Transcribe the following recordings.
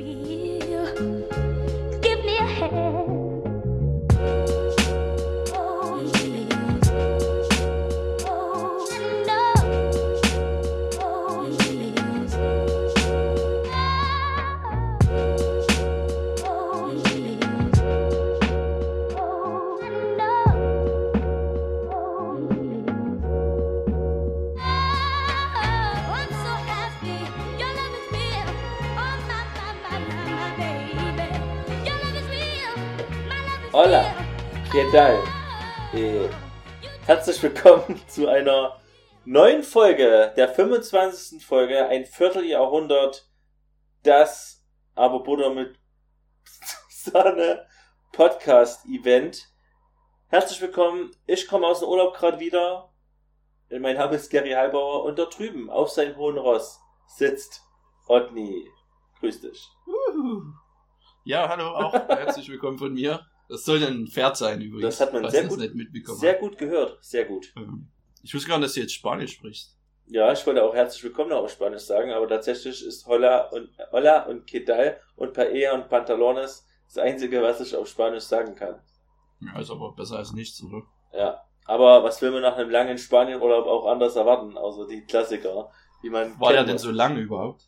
feel. Herzlich willkommen zu einer neuen Folge, der 25. Folge, ein Vierteljahrhundert, das aber Butter mit Sahne Podcast Event. Herzlich willkommen, ich komme aus dem Urlaub gerade wieder. Mein Name ist Gary Halbauer und da drüben auf seinem hohen Ross sitzt Otni. Grüß dich. Ja, hallo auch. Herzlich willkommen von mir. Das soll ein Pferd sein übrigens. Das hat man sehr gut- nicht mitbekommen. Sehr gut gehört, sehr gut. Ich wusste gar nicht, dass du jetzt Spanisch sprichst. Ja, ich wollte auch herzlich willkommen auf Spanisch sagen, aber tatsächlich ist Hola und Hola und ¿Qué tal und Paella und Pantalones das einzige, was ich auf Spanisch sagen kann. Ja, ist aber besser als nichts, oder? Ja, aber was will man nach einem langen Spanienurlaub auch anders erwarten, außer die Klassiker, wie man War der denn so lange überhaupt?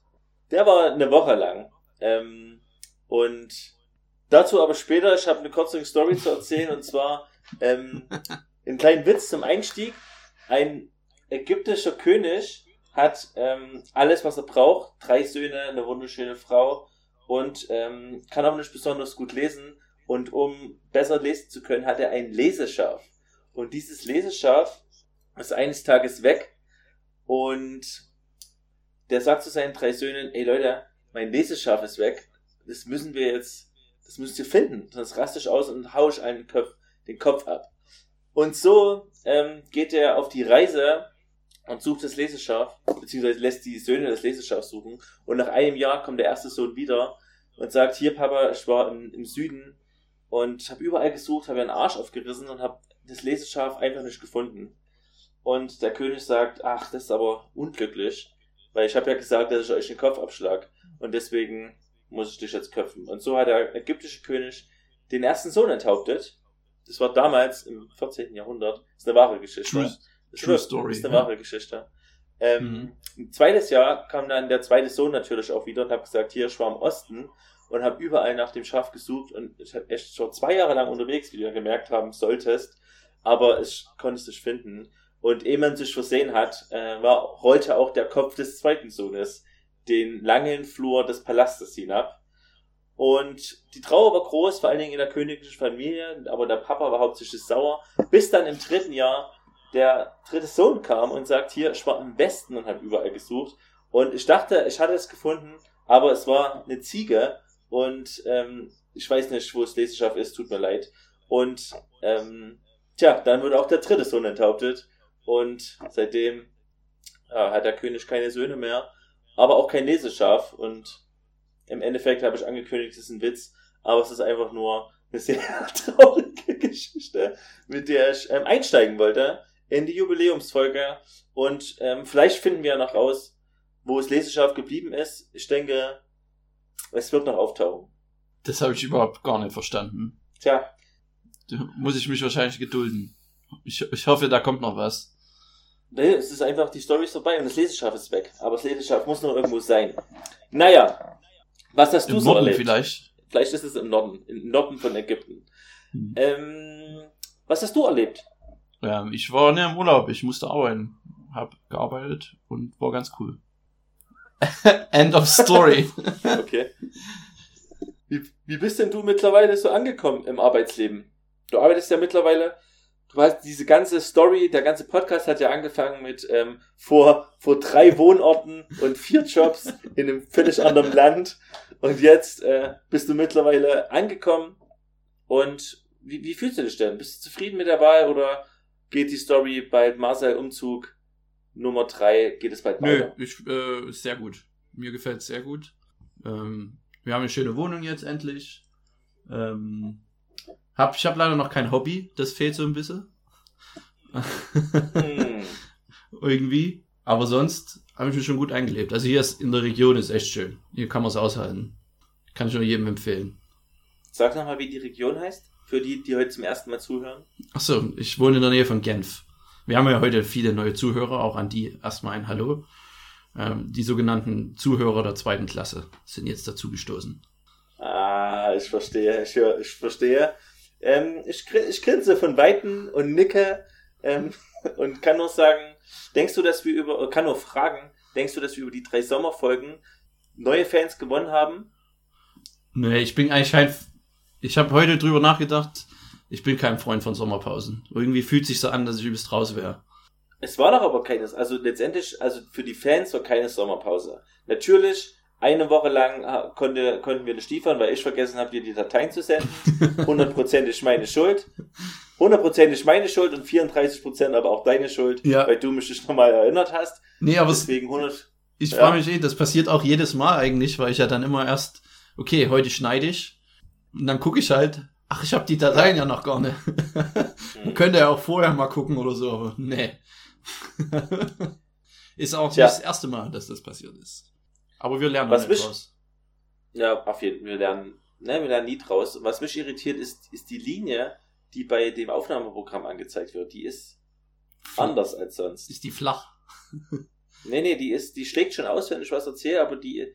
Der war eine Woche lang. Ähm, und dazu aber später, ich habe eine kurze Story zu erzählen, und zwar ähm, einen kleinen Witz zum Einstieg. Ein ägyptischer König hat ähm, alles, was er braucht. Drei Söhne, eine wunderschöne Frau und ähm, kann auch nicht besonders gut lesen. Und um besser lesen zu können, hat er ein Leseschaf. Und dieses Leseschaf ist eines Tages weg und der sagt zu seinen drei Söhnen, ey Leute, mein Leseschaf ist weg. Das müssen wir jetzt, das müsst ihr finden. Sonst raste ich aus und hau ich den Kopf, den Kopf ab. Und so ähm, geht er auf die Reise und sucht das Leseschaf, beziehungsweise lässt die Söhne das Leseschaf suchen. Und nach einem Jahr kommt der erste Sohn wieder und sagt, hier Papa, ich war im, im Süden und habe überall gesucht, habe einen Arsch aufgerissen und habe das Leseschaf einfach nicht gefunden. Und der König sagt, ach, das ist aber unglücklich, weil ich habe ja gesagt, dass ich euch den Kopf abschlag und deswegen muss ich dich jetzt köpfen. Und so hat der ägyptische König den ersten Sohn enthauptet. Das war damals im 14. Jahrhundert. Das ist eine wahre Geschichte. True, Das true ist, story, ist eine ja. wahre Geschichte. Ähm, Mhm. Ein zweites Jahr kam dann der zweite Sohn natürlich auch wieder und habe gesagt, hier, ich war im Osten und habe überall nach dem Schaf gesucht und ich habe echt schon zwei Jahre lang unterwegs, wie du ja gemerkt haben solltest, aber ich konnte es nicht finden. Und ehe man sich versehen hat, äh, war, rollte auch der Kopf des zweiten Sohnes den langen Flur des Palastes hinab. Und die Trauer war groß, vor allen Dingen in der königlichen Familie, aber der Papa war hauptsächlich sauer, bis dann im dritten Jahr der dritte Sohn kam und sagt, hier, ich war im Westen und habe überall gesucht. Und ich dachte, ich hatte es gefunden, aber es war eine Ziege und ähm, ich weiß nicht, wo das Leseschaf ist, tut mir leid. Und ähm, tja, dann wurde auch der dritte Sohn enthauptet und seitdem ja, hat der König keine Söhne mehr, aber auch kein Leseschaf und im Endeffekt habe ich angekündigt, es ist ein Witz, aber es ist einfach nur eine sehr traurige Geschichte, mit der ich ähm, einsteigen wollte in die Jubiläumsfolge und ähm, vielleicht finden wir ja noch raus, wo das Leseschaf geblieben ist. Ich denke, es wird noch auftauchen. Das habe ich überhaupt gar nicht verstanden. Tja, Da muss ich mich wahrscheinlich gedulden. Ich, ich hoffe, da kommt noch was. Nee, es ist einfach, die Story ist vorbei und das Leseschaf ist weg. Aber das Leseschaf muss noch irgendwo sein. Naja, was hast du Im so Norden erlebt? vielleicht. Vielleicht ist es im Norden, im Norden von Ägypten. Hm. Ähm, was hast du erlebt? Ja, ich war ne, im Urlaub. Ich musste arbeiten. Hab gearbeitet und war ganz cool. End of story. Okay. Wie, wie bist denn du mittlerweile so angekommen im Arbeitsleben? Du arbeitest ja mittlerweile, du hast diese ganze Story, der ganze Podcast hat ja angefangen mit ähm, vor, vor drei Wohnorten und vier Jobs in einem völlig anderen Land. Und jetzt äh, bist du mittlerweile angekommen. Und wie, wie fühlst du dich denn? Bist du zufrieden mit der Wahl oder geht die Story bald Marcel Umzug Nummer drei, geht es bald Nö, weiter? ich, äh, sehr gut. Mir gefällt es sehr gut. Ähm, wir haben eine schöne Wohnung jetzt endlich. Ähm, hab, ich habe leider noch kein Hobby, das fehlt so ein bisschen. Hm. Irgendwie. Aber sonst habe ich mich schon gut eingelebt. Also hier ist in der Region ist echt schön. Hier kann man es aushalten. Kann ich nur jedem empfehlen. Sag nochmal, wie die Region heißt. Für die, die heute zum ersten Mal zuhören. Achso, ich wohne in der Nähe von Genf. Wir haben ja heute viele neue Zuhörer, auch an die erstmal ein Hallo. Ähm, die sogenannten Zuhörer der zweiten Klasse sind jetzt dazu gestoßen. Ah, ich verstehe, ich, hör- ich verstehe. Ähm, ich, ich grinse von Weitem und nicke ähm, und kann nur sagen, denkst du, dass wir über, äh, kann nur fragen, denkst du, dass wir über die drei Sommerfolgen neue Fans gewonnen haben? Nee, ich bin eigentlich kein. Ich habe heute drüber nachgedacht. Ich bin kein Freund von Sommerpausen. Irgendwie fühlt sich so an, dass ich übelst raus wäre. Es war doch aber keines, also letztendlich, also für die Fans war keine Sommerpause. Natürlich, eine Woche lang ah, konnte, konnten wir nicht liefern, weil ich vergessen habe, dir die Dateien zu senden. Hundertprozentig meine Schuld. Hundertprozentig meine Schuld und 34% aber auch deine Schuld, Ja. weil du mich nicht nochmal erinnert hast. Nee, aber es, Deswegen 100. ich ja. frage mich eh, das passiert auch jedes Mal eigentlich, weil ich ja dann immer erst, okay, heute schneide ich. Und dann gucke ich halt, ach, ich habe die Dateien ja noch gar nicht. Hm. Könnte ja auch vorher mal gucken oder so, aber nee. ist auch Tja. nicht das erste Mal, dass das passiert ist. Aber wir lernen Was mich- draus. Ja, auf jeden Fall. Wir lernen, ne, wir lernen nie draus. Was mich irritiert ist, ist die Linie, die bei dem Aufnahmeprogramm angezeigt wird. Die ist anders als sonst. Ist die flach? Nee, nee, die ist, die schlägt schon aus, wenn ich was erzähle, aber die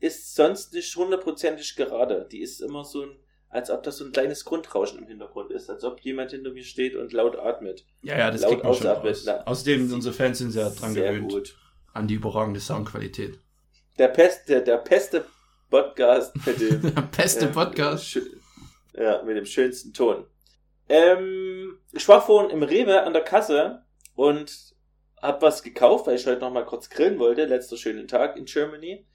ist sonst nicht hundertprozentig gerade. Die ist immer so ein, als ob das so ein kleines Grundrauschen im Hintergrund ist, als ob jemand hinter mir steht und laut atmet. Ja, ja, das Laut kriegt man schon ausatmen, raus. na. Außerdem, unsere Fans sind sehr dran gewöhnt gut. an die überragende Soundqualität. Der Pest, der, der beste Podcast mit dem Beste äh, Podcast. schö- Ja, mit dem schönsten Ton. Ähm, ich war vorhin im Rewe an der Kasse und hab was gekauft, weil ich heute noch mal kurz grillen wollte, letzter schönen Tag in Germany.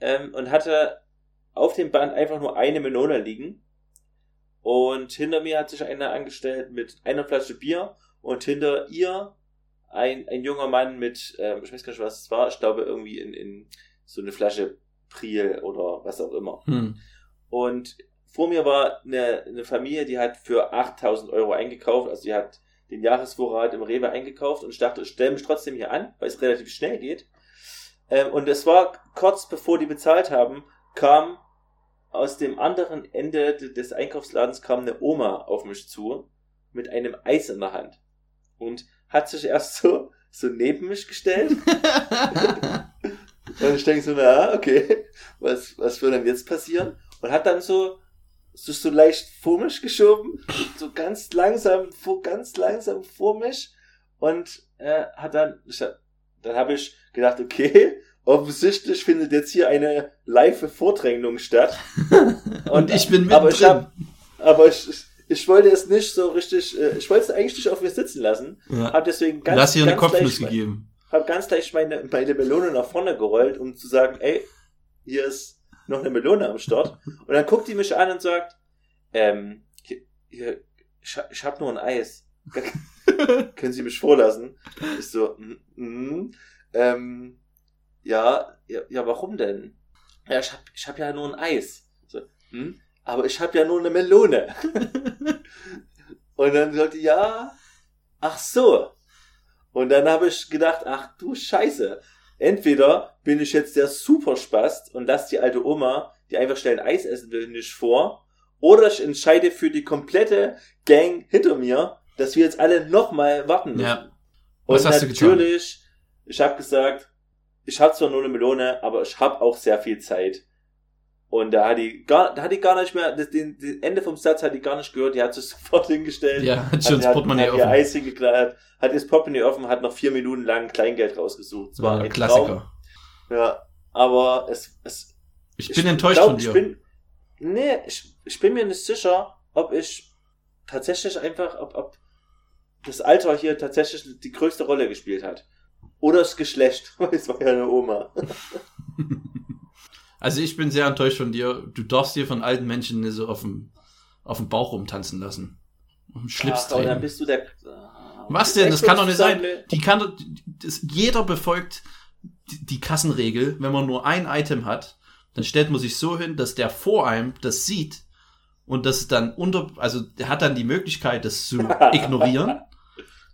Ähm, und hatte auf dem Band einfach nur eine Melone liegen. Und hinter mir hat sich einer angestellt mit einer Flasche Bier und hinter ihr ein, ein junger Mann mit, ähm, ich weiß gar nicht, was es war, ich glaube irgendwie in, in so eine Flasche Priel oder was auch immer. Hm. Und vor mir war eine, eine Familie, die hat für 8000 Euro eingekauft, also die hat den Jahresvorrat im Rewe eingekauft und ich dachte, ich stelle mich trotzdem hier an, weil es relativ schnell geht. Ähm, und es war kurz bevor die bezahlt haben, kam aus dem anderen Ende de- des Einkaufsladens kam eine Oma auf mich zu mit einem Eis in der Hand und hat sich erst so, so neben mich gestellt und ich denke so, na, okay, was, was wird denn jetzt passieren? Und hat dann so, sich so leicht vor mich geschoben, so ganz langsam, vor, ganz langsam vor mich und äh, hat dann, ich, hab- dann habe ich gedacht, okay, offensichtlich findet jetzt hier eine live Vordrängelung statt. Und ich bin aber ich hab, aber ich, ich, ich wollte es nicht so richtig, äh, ich wollte es eigentlich nicht auf mir sitzen lassen, Ja. habe deswegen Du ganz, hast hier eine ganz Kopfnuss leicht- gegeben. Habe ganz leicht meine, meine Melone nach vorne gerollt, um zu sagen, ey, hier ist noch eine Melone am Start. Und dann guckt die mich an und sagt, ähm, hier, hier, ich, ich habe nur ein Eis. Können Sie mich vorlassen? Ich so, mm, mm, ähm, ja, ja, ja, warum denn? Ja, ich hab, ich hab ja nur ein Eis. So, hm, aber ich hab ja nur eine Melone. und dann sagte, die, ja, ach so. Und dann habe ich gedacht, ach du Scheiße. Entweder bin ich jetzt der Superspast und lass die alte Oma, die einfach schnell ein Eis essen will, nicht vor. Oder ich entscheide für die komplette Gang hinter mir, dass wir jetzt alle nochmal warten müssen. Ja. Was und hast du getan? natürlich, ich habe gesagt, ich habe zwar nur eine Melone, aber ich habe auch sehr viel Zeit. Und da hat die gar, da hat die gar nicht mehr, das, den, den Ende vom Satz hat die gar nicht gehört, die hat sich sofort hingestellt. Ja, hat schon das Portemonnaie hat ihr offen. Eis hingeklatscht, hat das Portemonnaie offen, hat noch vier Minuten lang Kleingeld rausgesucht. Es war Ja, ein Klassiker. Traum. Ja, aber es, es Ich bin enttäuscht glaub, von dir. Ich bin, nee, ich, ich bin mir nicht sicher, ob ich tatsächlich einfach, ob, ob das Alter hier tatsächlich die größte Rolle gespielt hat. Oder das Geschlecht, weil es war ja eine Oma. Also ich bin sehr enttäuscht von dir. Du darfst dir von alten Menschen nicht so auf dem, auf dem Bauch rumtanzen lassen. Auf dem Schlips Ach, und dann bist du der. Was denn? Das kann doch nicht sein. Die kann, das, jeder befolgt die, die Kassenregel. Wenn man nur ein Item hat, dann stellt man sich so hin, dass der vor einem das sieht und das dann unter, also der hat dann die Möglichkeit, das zu ignorieren.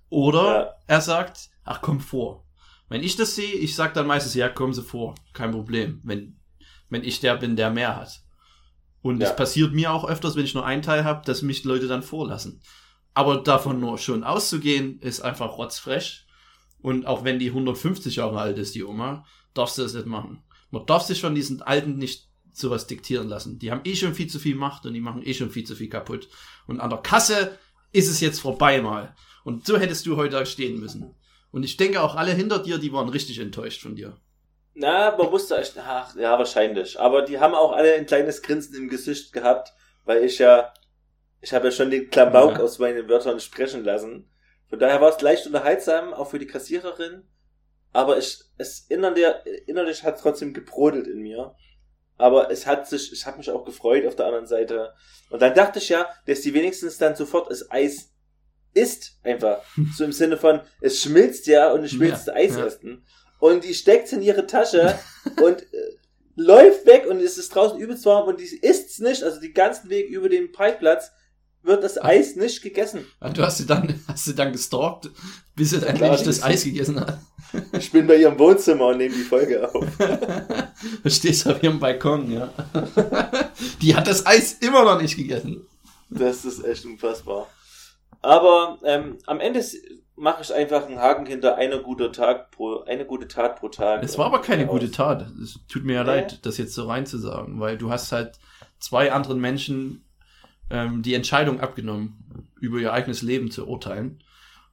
Oder Ja. er sagt, ach komm vor. Wenn ich das sehe, ich sag dann meistens, ja, kommen Sie vor, kein Problem, wenn, wenn ich der bin, der mehr hat. Und Ja. es passiert mir auch öfters, wenn ich nur einen Teil habe, dass mich Leute dann vorlassen. Aber davon nur schon auszugehen, ist einfach rotzfrech. Und auch wenn die 150 Jahre alt ist, die Oma, darfst du das nicht machen. Man darf sich von diesen Alten nicht sowas diktieren lassen. Die haben eh schon viel zu viel Macht und die machen eh schon viel zu viel kaputt. Und an der Kasse ist es jetzt vorbei mal. Und so hättest du heute stehen müssen. Und ich denke auch alle hinter dir, die waren richtig enttäuscht von dir. Na, man wusste echt, ach, ja, wahrscheinlich. Aber die haben auch alle ein kleines Grinsen im Gesicht gehabt, weil ich ja, ich habe ja schon den Klamauk Ja. aus meinen Wörtern sprechen lassen. Von daher war es leicht unterhaltsam, auch für die Kassiererin. Aber ich, es innerlich, innerlich hat trotzdem gebrodelt in mir. Aber es hat sich, ich habe mich auch gefreut auf der anderen Seite. Und dann dachte ich ja, dass die wenigstens dann sofort das Eis isst, einfach. So im Sinne von, es schmilzt ja und ich will Ja, das Eis ja. essen. Und die steckt's in ihre Tasche und äh, läuft weg und es ist draußen übelst warm und die isst's nicht, also den ganzen Weg über den Parkplatz wird das Eis nicht gegessen. Und du hast sie dann, hast sie dann gestalkt, bis sie dann Klar, endlich das das- Eis gegessen hat. Ich bin bei ihrem Wohnzimmer und nehme die Folge auf. Du stehst auf ihrem Balkon, ja. Die hat das Eis immer noch nicht gegessen. Das ist echt unfassbar. Aber ähm, am Ende mache ich einfach einen Haken hinter einer gute Tag pro eine gute Tat pro Tag. Es war aber keine Aus. gute Tat. Es tut mir ja Nee. leid, das jetzt so reinzusagen, weil du hast halt zwei anderen Menschen ähm, die Entscheidung abgenommen, über ihr eigenes Leben zu urteilen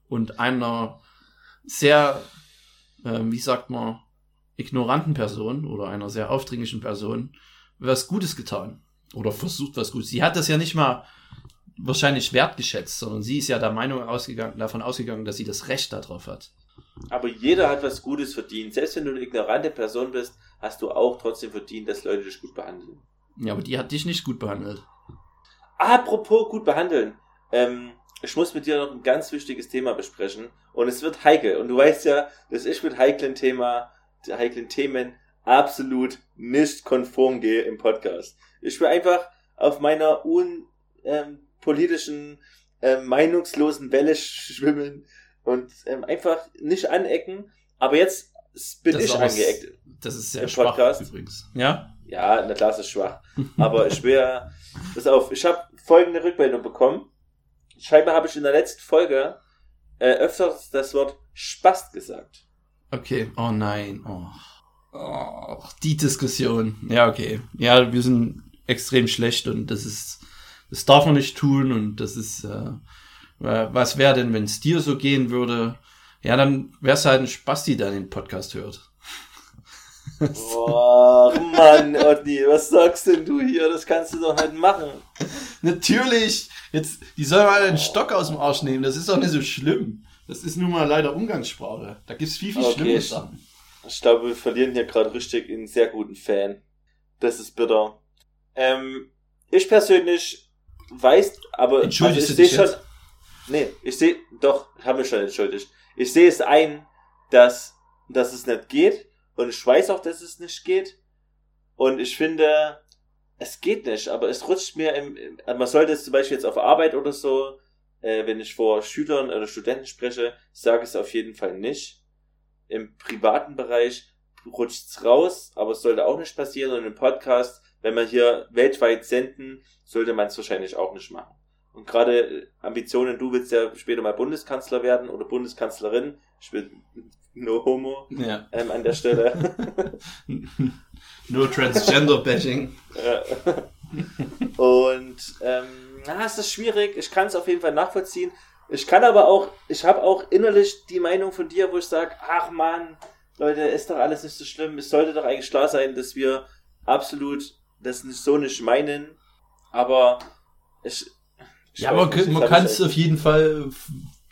und einer sehr, ähm, wie sagt man, ignoranten Person oder einer sehr aufdringlichen Person was Gutes getan oder versucht was Gutes. Sie hat das ja nicht mal wahrscheinlich wertgeschätzt, sondern sie ist ja der Meinung ausgegangen, davon ausgegangen, dass sie das Recht darauf hat. Aber jeder hat was Gutes verdient. Selbst wenn du eine ignorante Person bist, hast du auch trotzdem verdient, dass Leute dich gut behandeln. Ja, aber die hat dich nicht gut behandelt. Apropos gut behandeln. Ähm, ich muss mit dir noch ein ganz wichtiges Thema besprechen. Und es wird heikel. Und du weißt ja, dass ich mit heiklen Thema, heiklen Themen absolut nicht konform gehe im Podcast. Ich will einfach auf meiner un, ähm, politischen, ähm, meinungslosen Welle sch- schwimmen und ähm, einfach nicht anecken. Aber jetzt bin Das ich angeeckt. Das ist sehr Im schwach Podcast. übrigens. Ja? Ja, na klar, es ist schwach. Aber ich will, pass auf, ich habe folgende Rückmeldung bekommen. Scheinbar habe ich in der letzten Folge äh, öfters das Wort Spast gesagt. Okay. Oh nein. Oh. oh. Die Diskussion. Ja, okay. Ja, wir sind extrem schlecht und das ist, das darf man nicht tun und das ist, äh, was wäre denn, wenn es dir so gehen würde? Ja, dann wär's halt ein Spasti, der den Podcast hört. Boah, Mann, Otni, was sagst denn du hier? Das kannst du doch nicht machen. Natürlich! Jetzt, die sollen mal einen Stock aus dem Arsch nehmen, das ist doch nicht so schlimm. Das ist nun mal leider Umgangssprache. Da gibt's viel, viel Okay, schlimmere ich- Sachen. Ich glaube, wir verlieren hier gerade richtig einen sehr guten Fan. Das ist bitter. Ähm, ich persönlich weiß, aber Entschuldigst ich du dich sehe schon. jetzt? Nee, ich sehe, doch, habe mich schon entschuldigt. Ich sehe es ein, dass, dass es nicht geht. Und ich weiß auch, dass es nicht geht. Und ich finde, es geht nicht, aber es rutscht mir im, also man sollte es zum Beispiel jetzt auf Arbeit oder so, äh, wenn ich vor Schülern oder Studenten spreche, sage es auf jeden Fall nicht. Im privaten Bereich rutscht's raus, aber es sollte auch nicht passieren. Und im Podcast, wenn wir hier weltweit senden, sollte man es wahrscheinlich auch nicht machen. Und gerade äh, Ambitionen, du willst ja später mal Bundeskanzler werden oder Bundeskanzlerin. Ich will no homo Ja. ähm, an der Stelle. Nur Transgender-Bashing. Ja. Und ähm, na, es ist schwierig. Ich kann es auf jeden Fall nachvollziehen. Ich kann aber auch, ich habe auch innerlich die Meinung von dir, wo ich sage, ach man, Leute, ist doch alles nicht so schlimm. Es sollte doch eigentlich klar sein, dass wir absolut das nicht so nicht meinen. Aber ich, ich Ja, man, nicht, man kann es auf jeden Fall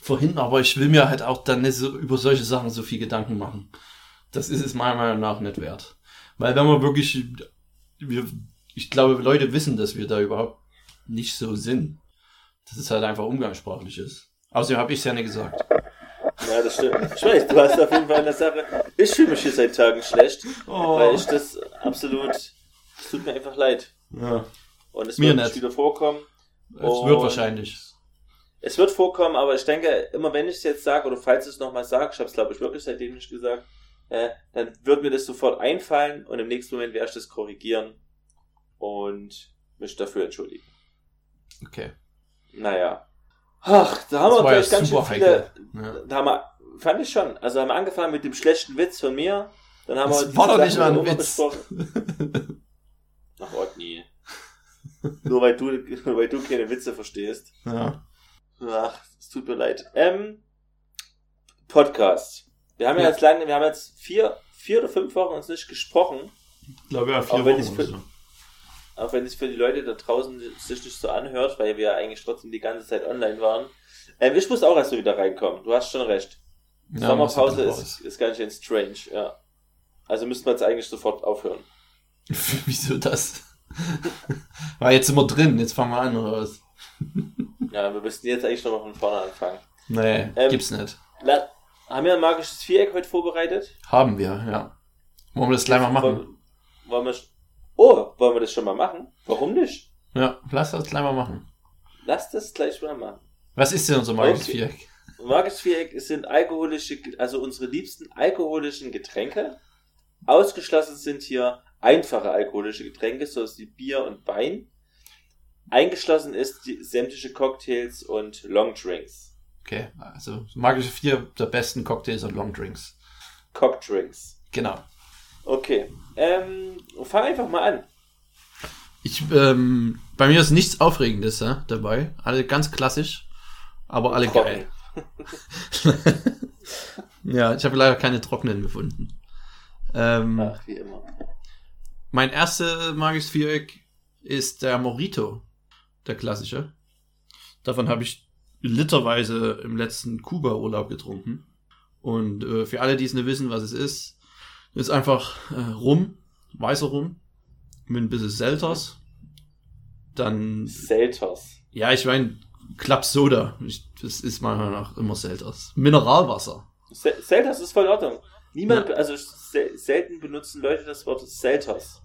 verhindern, aber ich will mir halt auch dann nicht so über solche Sachen so viel Gedanken machen. Das ist es meiner Meinung nach nicht wert. Weil wenn man wirklich, wir, ich glaube, Leute wissen, dass wir da überhaupt nicht so sind. Dass es halt einfach umgangssprachlich ist. Außerdem habe ich es ja nicht gesagt. Ja, das stimmt. Ich weiß, du hast auf jeden Fall eine Sache. Ich fühle mich hier seit Tagen schlecht, Oh. weil ich das absolut, es tut mir einfach leid. Ja, Und es Mir wird nicht. wieder vorkommen. es wird wahrscheinlich. Es wird vorkommen, aber ich denke, immer wenn ich es jetzt sage, oder falls ich es nochmal sage, ich habe es glaube ich wirklich seitdem nicht gesagt, äh, dann wird mir das sofort einfallen und im nächsten Moment werde ich das korrigieren. Und Mich dafür entschuldigen. Okay. Naja. Ach, da haben Das wir gleich ganz schön viele. Ja. Da haben wir, fand ich schon. Also haben wir angefangen mit dem schlechten Witz von mir. Dann haben Das wir war doch nicht mal ein Witz. besprochen. Ach Gott, nie. nur weil du, weil du keine Witze verstehst. ja. Ach, es tut mir leid. Ähm, Podcast. Wir haben ja, Ja. jetzt lange, wir haben jetzt vier, vier oder fünf Wochen uns nicht gesprochen. Ich glaube ja, vier Auch wenn Wochen für- so. Auch wenn es für die Leute da draußen sich nicht so anhört, weil wir ja eigentlich trotzdem die ganze Zeit online waren. Ähm, ich muss auch erst so wieder reinkommen. Du hast schon recht. Ja, Sommerpause ist, ist ganz schön strange, ja. Also müssten wir jetzt eigentlich sofort aufhören. Wieso das? War jetzt immer drin, jetzt fangen wir an, oder was? Ja, wir müssten jetzt eigentlich nochmal von vorne anfangen. Nee, Ähm, gibt's nicht. Haben wir ein magisches Viereck heute vorbereitet? Haben wir, ja. Wollen wir das gleich mal machen? Wollen, wir, oh, wollen wir das schon mal machen? Warum nicht? Ja, lass das gleich mal machen. Lass das gleich mal machen. Was ist denn unser magisches. Viereck? Magisches Viereck sind alkoholische, also unsere liebsten alkoholischen Getränke. Ausgeschlossen sind hier einfache alkoholische Getränke, so wie Bier und Wein. Eingeschlossen ist die sämtliche Cocktails und Longdrinks. Okay, also magische vier der besten Cocktails und Longdrinks. Cockdrinks. Genau. Okay. Ähm, fang einfach mal an. Ich, ähm, bei mir ist nichts Aufregendes ja, dabei. Alle ganz klassisch, aber alle Trocken. geil. ja, ich habe leider keine trockenen gefunden. Ähm, Ach, wie immer. Mein erstes magisches Viereck ist der Morito, der klassische. Davon habe ich literweise im letzten Kuba-Urlaub getrunken. Und äh, für alle, die es nicht wissen, was es ist, ist einfach äh, Rum, weißer Rum, mit ein bisschen Selters. Dann, Selters. ja, ich meine, Club Soda. Ich, das ist meiner Meinung nach immer Selters. Mineralwasser. Se- Selters ist voll in Ordnung. Niemand, also sel selten benutzen Leute das Wort Selters.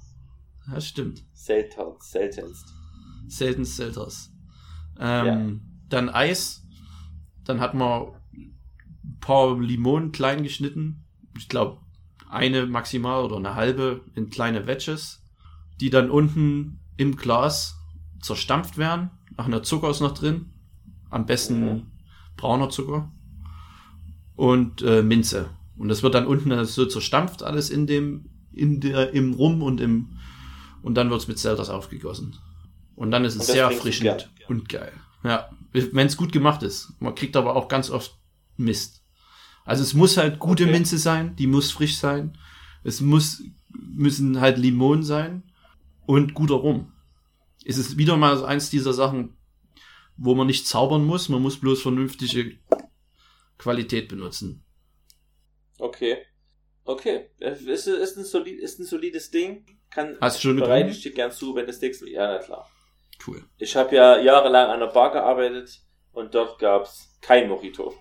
Ja, stimmt. Selters, seltenst. Selten Selters. Ähm, Dann Eis. Dann hat man ein paar Limonen klein geschnitten. Ich glaube, eine maximal oder eine halbe in kleine Wedges, die dann unten im Glas zerstampft werden. Ach, der Zucker ist noch drin. Am besten Mhm. brauner Zucker. Und äh, Minze. Und das wird dann unten so zerstampft alles in dem, in der, im Rum und im, und dann wird's mit Selters aufgegossen. Und dann ist es sehr erfrischend und geil. Ja, wenn es gut gemacht ist. Man kriegt aber auch ganz oft Mist. Also es muss halt gute Okay. Minze sein, die muss frisch sein. Es muss, müssen halt Limonen sein und guter Rum. Es ist wieder mal eins dieser Sachen, wo man nicht zaubern muss, man muss bloß vernünftige Qualität benutzen. Okay. Okay. Ist, ist, ein solid, ist ein solides Ding. Kann, Hast du schon getrunken? ich dir gern zu, wenn das nächste Ja, na klar. Cool. Ich habe ja jahrelang an der Bar gearbeitet und dort gab's kein Mojito.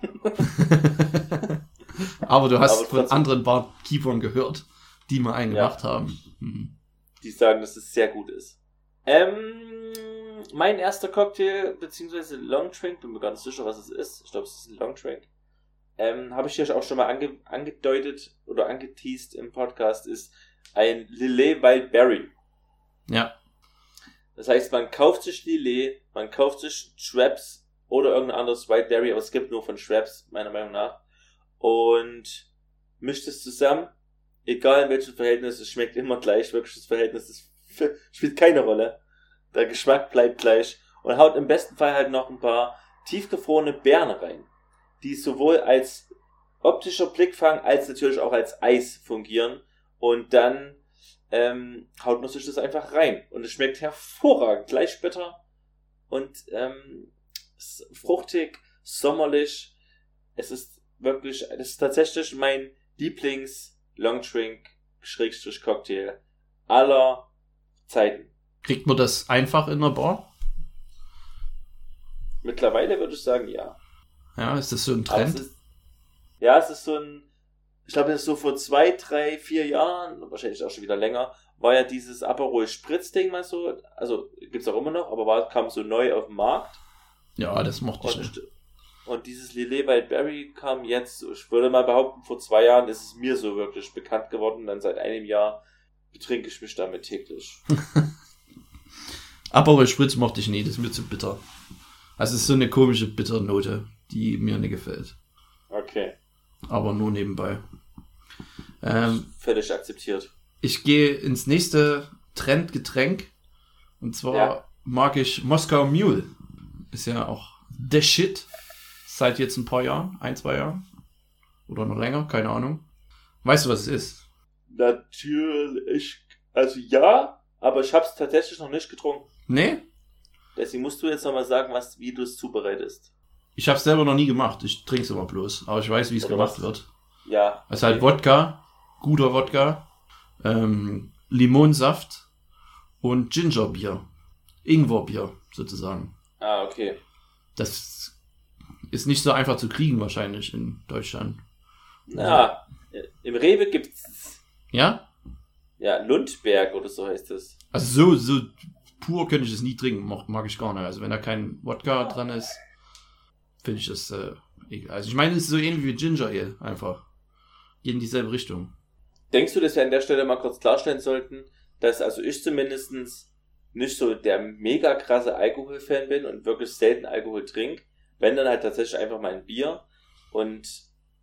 aber du hast Aber von anderen Barkeepern gehört, die mal einen Ja. gemacht haben. Mhm. die sagen, dass es sehr gut ist. Ähm, mein erster Cocktail, beziehungsweise Long Drink, bin mir gar nicht sicher, was es ist. Ich glaube, es ist ein Long Drink. Ähm, habe ich hier auch schon mal ange angedeutet oder angeteased im Podcast, ist ein Lillet Wild Berry. Ja, Das heißt, man kauft sich Lillet, man kauft sich Schweppes oder irgendein anderes Wild Berry, aber es gibt nur von Schweppes, meiner Meinung nach. Und mischt es zusammen, egal in welchem Verhältnis, es schmeckt immer gleich, wirklich das Verhältnis ist, spielt keine Rolle. Der Geschmack bleibt gleich und haut im besten Fall halt noch ein paar tiefgefrorene Beeren rein, die sowohl als optischer Blickfang als natürlich auch als Eis fungieren und dann ähm, haut man sich das einfach rein und es schmeckt hervorragend, gleich bitter und ähm, fruchtig, sommerlich. Es ist wirklich, es ist tatsächlich mein Lieblings Longdrink Schrägstrich Cocktail aller Zeiten. kriegt man das einfach in der Bar? Mittlerweile würde ich sagen, ja. Ja, ist das so ein es Trend? ist, ja, es ist so ein, ich glaube, das ist so vor zwei, drei, vier Jahren, wahrscheinlich auch schon wieder länger, war ja dieses Aperol Spritz Ding mal so, also gibt's auch immer noch, aber war, kam so neu auf den Markt. Ja, das mochte ich nicht. Und, und dieses Lillet Wild Berry kam jetzt, ich würde mal behaupten, vor zwei Jahren ist es mir so wirklich bekannt geworden. Dann seit einem Jahr betrinke ich mich damit täglich. Aperol Spritz mochte ich nie, das ist mir zu bitter. Also es ist so eine komische Bitternote, die mir nicht gefällt. Okay. Aber nur nebenbei. Ähm, Völlig akzeptiert. ich gehe ins nächste Trendgetränk. Und zwar Ja. mag ich Moskau Mule. Ist ja auch the shit. Seit jetzt ein paar Jahren, ein, zwei Jahren. Oder noch länger, keine Ahnung. Weißt du, was es ist? Natürlich. Also ja, aber ich habe es tatsächlich noch nicht getrunken. Nee? Deswegen musst du jetzt nochmal sagen, was, wie du es zubereitest. Ich habe es selber noch nie gemacht. Ich trinke es immer bloß. Aber ich weiß, wie es gemacht was? wird. Ja. Es ist halt Wodka, guter Wodka, ähm, Limonsaft und Gingerbier. Ingwerbier, sozusagen. Ah, okay. Das ist nicht so einfach zu kriegen wahrscheinlich in Deutschland. Na, im Rewe gibt's Ja? ja Lundberg oder so heißt es. Also so, so pur könnte ich es nie trinken, mag, mag ich gar nicht. Also wenn da kein Wodka dran ist, finde ich das äh, egal. Also ich meine, es ist so ähnlich wie Ginger Ale, einfach. Geht in dieselbe Richtung. Denkst du, dass wir an der Stelle mal kurz klarstellen sollten, dass also ich zumindestens nicht so der mega krasse Alkoholfan bin und wirklich selten Alkohol trinke, wenn dann halt tatsächlich einfach mal ein Bier und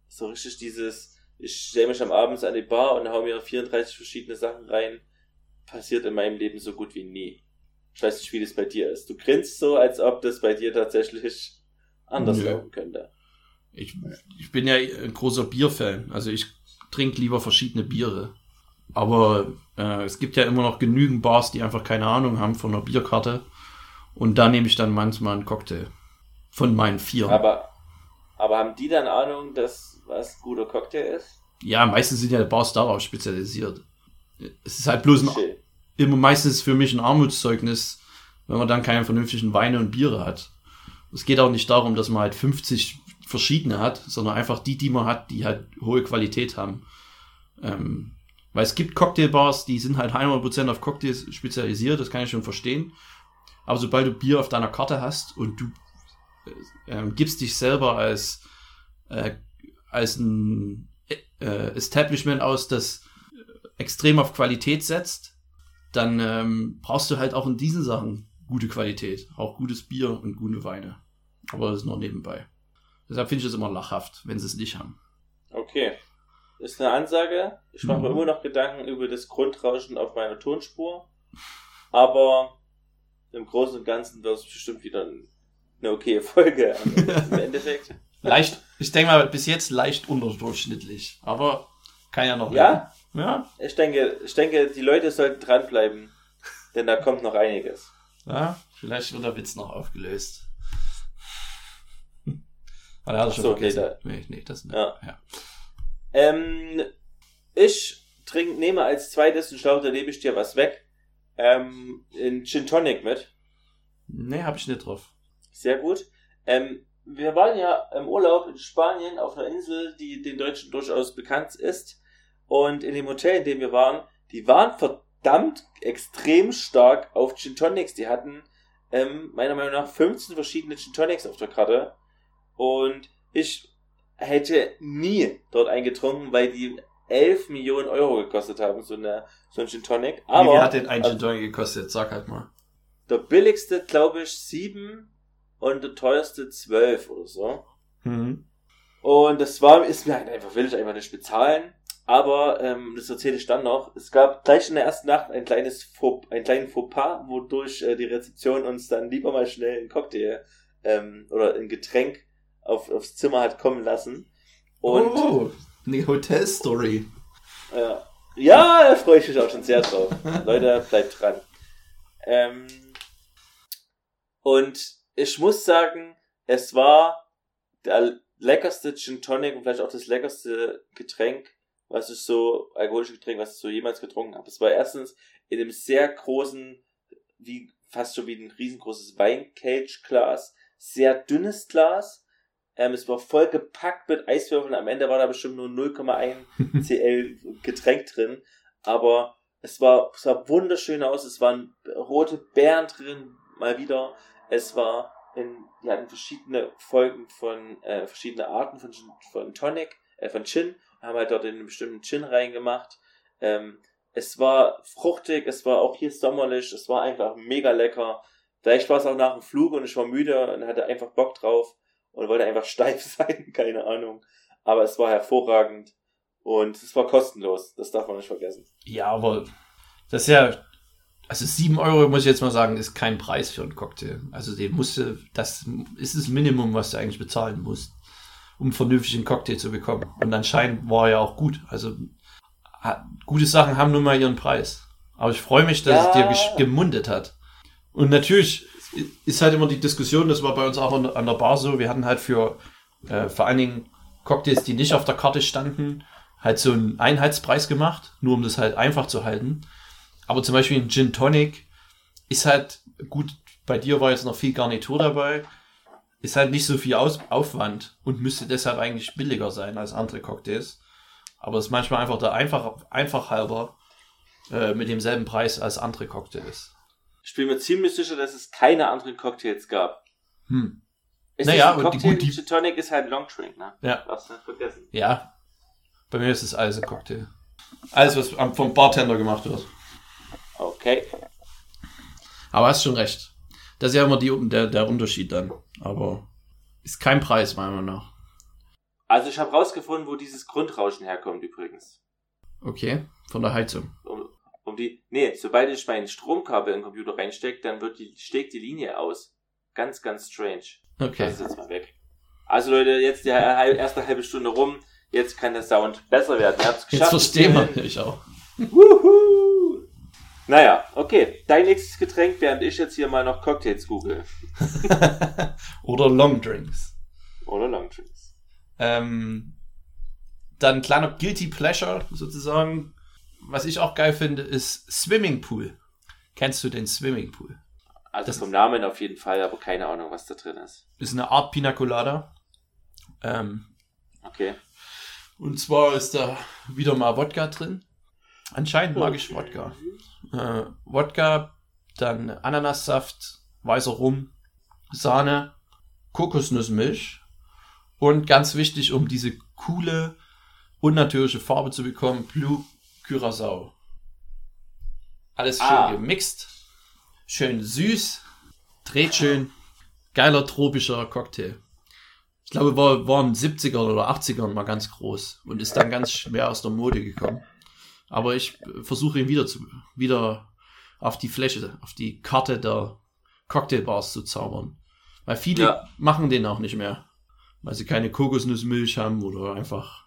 so richtig dieses, ich stelle mich am Abend an die Bar und hau mir 34 verschiedene Sachen rein, passiert in meinem Leben so gut wie nie. Ich weiß nicht, wie das bei dir ist. Du grinst so, als ob das bei dir tatsächlich anders Nö. laufen könnte. Ich, ich bin ja ein großer Bierfan. Also ich trinke lieber verschiedene Biere. Aber äh, es gibt ja immer noch genügend Bars, die einfach keine Ahnung haben von einer Bierkarte. Und da nehme ich dann manchmal einen Cocktail. Von meinen vier. Aber, aber haben die dann Ahnung, dass was guter Cocktail ist? ja, meistens sind ja Bars darauf spezialisiert. Es ist halt bloß ein, immer meistens für mich ein Armutszeugnis, wenn man dann keine vernünftigen Weine und Biere hat. Es geht auch nicht darum, dass man halt 50 verschiedene hat, sondern einfach die, die man hat, die halt hohe Qualität haben. Ähm, weil es gibt Cocktailbars, die sind halt 100% auf Cocktails spezialisiert, das kann ich schon verstehen. Aber sobald du Bier auf deiner Karte hast und du äh, ähm, gibst dich selber als, äh, als ein äh, Establishment aus, das extrem auf Qualität setzt, dann ähm, brauchst du halt auch in diesen Sachen gute Qualität. Auch gutes Bier und gute Weine. Aber das ist nur nebenbei. Deshalb finde ich es immer lachhaft, wenn sie es nicht haben. Okay. Ist eine Ansage. Ich mache mir Mhm. immer noch Gedanken über das Grundrauschen auf meiner Tonspur. Aber im Großen und Ganzen wird es bestimmt wieder eine okay Folge im Endeffekt. Leicht, ich denke mal, bis jetzt leicht unterdurchschnittlich. Aber kann ja noch Ja? werden. Ja, Ich denke, ich denke, die Leute sollten dranbleiben, denn da kommt noch einiges. Ja. Vielleicht wird der Witz noch aufgelöst. Ah, der hat er schon so, nee, da- nee, nee, das nicht. Ja. ja. Ähm, ich trink, nehme als zweites, und schlau, da lebe ich dir was weg, ähm, in Gin Tonic mit. Nee, hab ich nicht drauf. Sehr gut. Ähm, wir waren ja im Urlaub in Spanien auf einer Insel, die den Deutschen durchaus bekannt ist. Und in dem Hotel, in dem wir waren, die waren verdammt extrem stark auf Gin Tonics. Die hatten ähm, meiner Meinung nach 15 verschiedene Gin Tonics auf der Karte. Und ich hätte nie dort eingetrunken, weil die 11 Millionen Euro gekostet haben, so, eine, so ein Gin Tonic. Aber Wie viel hat denn ein also- Gin Tonic gekostet? Sag halt mal. der billigste, glaube ich, 7 und der teuerste 12 oder so. Mhm. Und das war, ist mir halt einfach, will ich einfach nicht bezahlen. Aber, ähm, das erzähle ich dann noch. Es gab gleich in der ersten Nacht ein kleines Faux, einen kleinen Fauxpas, wodurch äh, die Rezeption uns dann lieber mal schnell einen Cocktail ähm, oder ein Getränk auf, aufs Zimmer hat kommen lassen. Und oh, eine Hotelstory. äh, ja, da freue ich mich auch schon sehr drauf. Leute, bleibt dran. Ähm, und ich muss sagen, es war der leckerste Gin Tonic und vielleicht auch das leckerste Getränk, was ich so, alkoholische Getränk, was ich so jemals getrunken habe. Es war erstens in einem sehr großen, wie fast schon wie ein riesengroßes Weincage-Glas, sehr dünnes Glas. Ähm, es war voll gepackt mit Eiswürfeln. Am Ende war da bestimmt nur 0,1 CL Getränk drin. Aber es war, es sah wunderschön aus. Es waren rote Beeren drin, mal wieder. Es war in, die hatten verschiedene Folgen von, äh, verschiedene Arten von, von Tonic, äh, von Gin. Haben halt dort in einen bestimmten Gin reingemacht. Ähm, es war fruchtig, es war auch hier sommerlich, es war einfach mega lecker. Vielleicht war es auch nach dem Flug und ich war müde und hatte einfach Bock drauf und wollte einfach steif sein, keine Ahnung. Aber es war hervorragend und es war kostenlos, das darf man nicht vergessen. Ja, aber das ist ja, also sieben Euro, muss ich jetzt mal sagen, ist kein Preis für einen Cocktail. Also den musste, das ist das Minimum, was du eigentlich bezahlen musst, um vernünftig einen Cocktail zu bekommen. Und anscheinend war er ja auch gut. Also gute Sachen haben nun mal ihren Preis. Aber ich freue mich, dass Ja. es dir gemundet hat. Und natürlich ist halt immer die Diskussion, das war bei uns auch an der- an der Bar so, wir hatten halt für äh, vor allen Dingen Cocktails, die nicht auf der Karte standen, halt so einen Einheitspreis gemacht, nur um das halt einfach zu halten. Aber zum Beispiel ein Gin Tonic ist halt, gut, bei dir war jetzt noch viel Garnitur dabei, ist halt nicht so viel Aus Aufwand und müsste deshalb eigentlich billiger sein als andere Cocktails. Aber es ist manchmal einfach der einfach, einfach halber äh, mit demselben Preis als andere Cocktails. Ich bin mir ziemlich sicher, dass es keine anderen Cocktails gab. Hm. Es Naja, ist ein und die- Cocktail, gut, die- Gin Tonic ist halt Long Drink, ne? Ja. Darfst du nicht vergessen. Ja, bei mir ist es alles ein Cocktail. Alles, was am- vom Bartender gemacht wird. Okay. Aber hast schon recht. Das ist ja immer die, der, der Unterschied dann. Aber ist kein Preis, meiner Meinung nach. Also ich habe rausgefunden, wo dieses Grundrauschen herkommt übrigens. Okay, von der Heizung. Um, um die. Nee, sobald ich mein Stromkabel in den Computer reinstecke, dann wird die, steckt die Linie aus. Ganz, ganz strange. Okay. Das ist jetzt mal weg. Also Leute, jetzt die hal- erste halbe Stunde rum. Jetzt kann der Sound besser werden. Ihr habt's Jetzt geschafft. verstehen wir Kevin. ich auch. Wuhu! Naja, okay. Dein nächstes Getränk, während ich jetzt hier mal noch Cocktails google. Oder Long Drinks. Oder Longdrinks. Ähm, dann kleiner Guilty Pleasure sozusagen. Was ich auch geil finde, ist Swimming Pool. Kennst du den Swimming Pool? Also Das- vom Namen auf jeden Fall, aber keine Ahnung, was da drin ist. Ist eine Art Pina Colada. Ähm, Okay. Und zwar ist da wieder mal Wodka drin. Anscheinend mag ich Wodka. Äh, Wodka, dann Ananassaft, weißer Rum, Sahne, Kokosnussmilch und ganz wichtig, um diese coole, unnatürliche Farbe zu bekommen, Blue Curacao. Alles schön Ah. gemixt, schön süß, dreht schön, geiler tropischer Cocktail. Ich glaube, war, war in den 70ern oder 80ern mal ganz groß und ist dann ganz schwer aus der Mode gekommen. Aber ich versuche ihn wieder zu, wieder auf die Fläche, auf die Karte der Cocktailbars zu zaubern. Weil viele Ja. machen den auch nicht mehr. Weil sie keine Kokosnussmilch haben oder einfach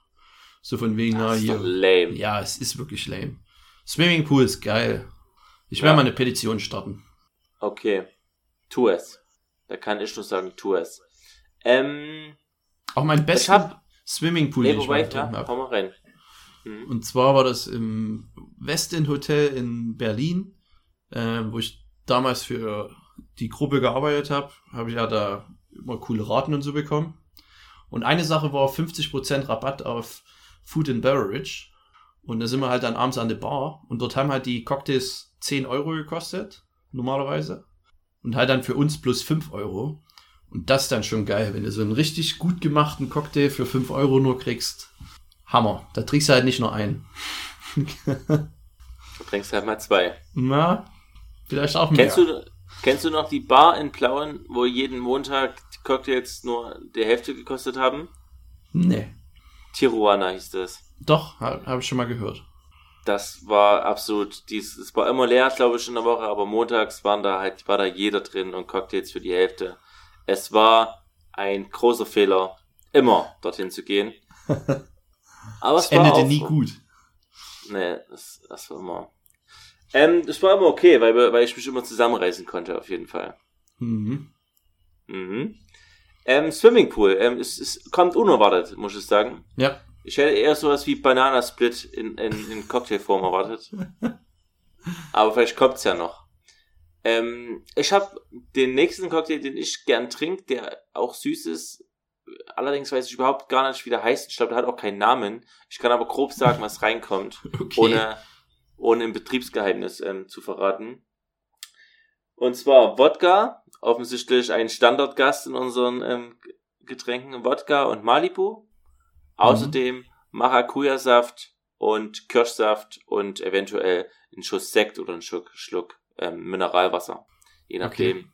so von wegen, na hier. lame. Ja, es ist wirklich lame. Swimmingpool ist geil. Ich Ja. werde mal eine Petition starten. Okay. Tu es. Da kann ich nur sagen, tu es. Ähm, Auch mein besten hab- Swimmingpool, nee, den ich wobei, ja, habe. komm mal rein. Mhm. Und zwar war das im Westin Hotel in Berlin, äh, wo ich damals für die Gruppe gearbeitet habe. Habe ich ja da immer coole Raten und so bekommen. Und eine Sache war 50% Rabatt auf Food and Beverage. Und da sind wir halt dann abends an der Bar. Und dort haben halt die Cocktails 10 Euro gekostet, normalerweise. Und halt dann für uns plus 5 Euro. Und das ist dann schon geil, wenn du so einen richtig gut gemachten Cocktail für 5 Euro nur kriegst. Hammer. Da trinkst du halt nicht nur einen. Du trinkst halt mal zwei. Na, vielleicht auch mehr. Kennst du, kennst du noch die Bar in Plauen, wo jeden Montag die Cocktails nur die Hälfte gekostet haben? Nee. Tijuana hieß das. Doch, habe hab ich schon mal gehört. Das war absolut, dies, es war immer leer, glaube ich, in der Woche, aber montags waren da halt, war da jeder drin und Cocktails für die Hälfte. Es war ein großer Fehler, immer dorthin zu gehen. Aber Es es war endete nie gut. Nee, das, das war immer. Ähm, das war immer okay, weil, weil ich mich immer zusammenreißen konnte, auf jeden Fall. Mhm. Mhm. Ähm, Swimmingpool, ähm, es, es kommt unerwartet, muss ich sagen. Ja. Ich hätte eher sowas wie Bananasplit in, in, in Cocktailform erwartet. Aber vielleicht kommt's ja noch. Ähm, ich habe den nächsten Cocktail, den ich gern trinke, der auch süß ist. Allerdings weiß ich überhaupt gar nicht, wie der heißt. Ich glaube, der hat auch keinen Namen. Ich kann aber grob sagen, was reinkommt, Okay. ohne, ohne ein Betriebsgeheimnis ähm, zu verraten. Und zwar Wodka, offensichtlich ein Standardgast in unseren ähm, Getränken, Wodka und Malibu. Außerdem Maracuja-Saft und Kirschsaft und eventuell einen Schuss Sekt oder einen Schluck, Schluck ähm, Mineralwasser. Je nachdem, Okay.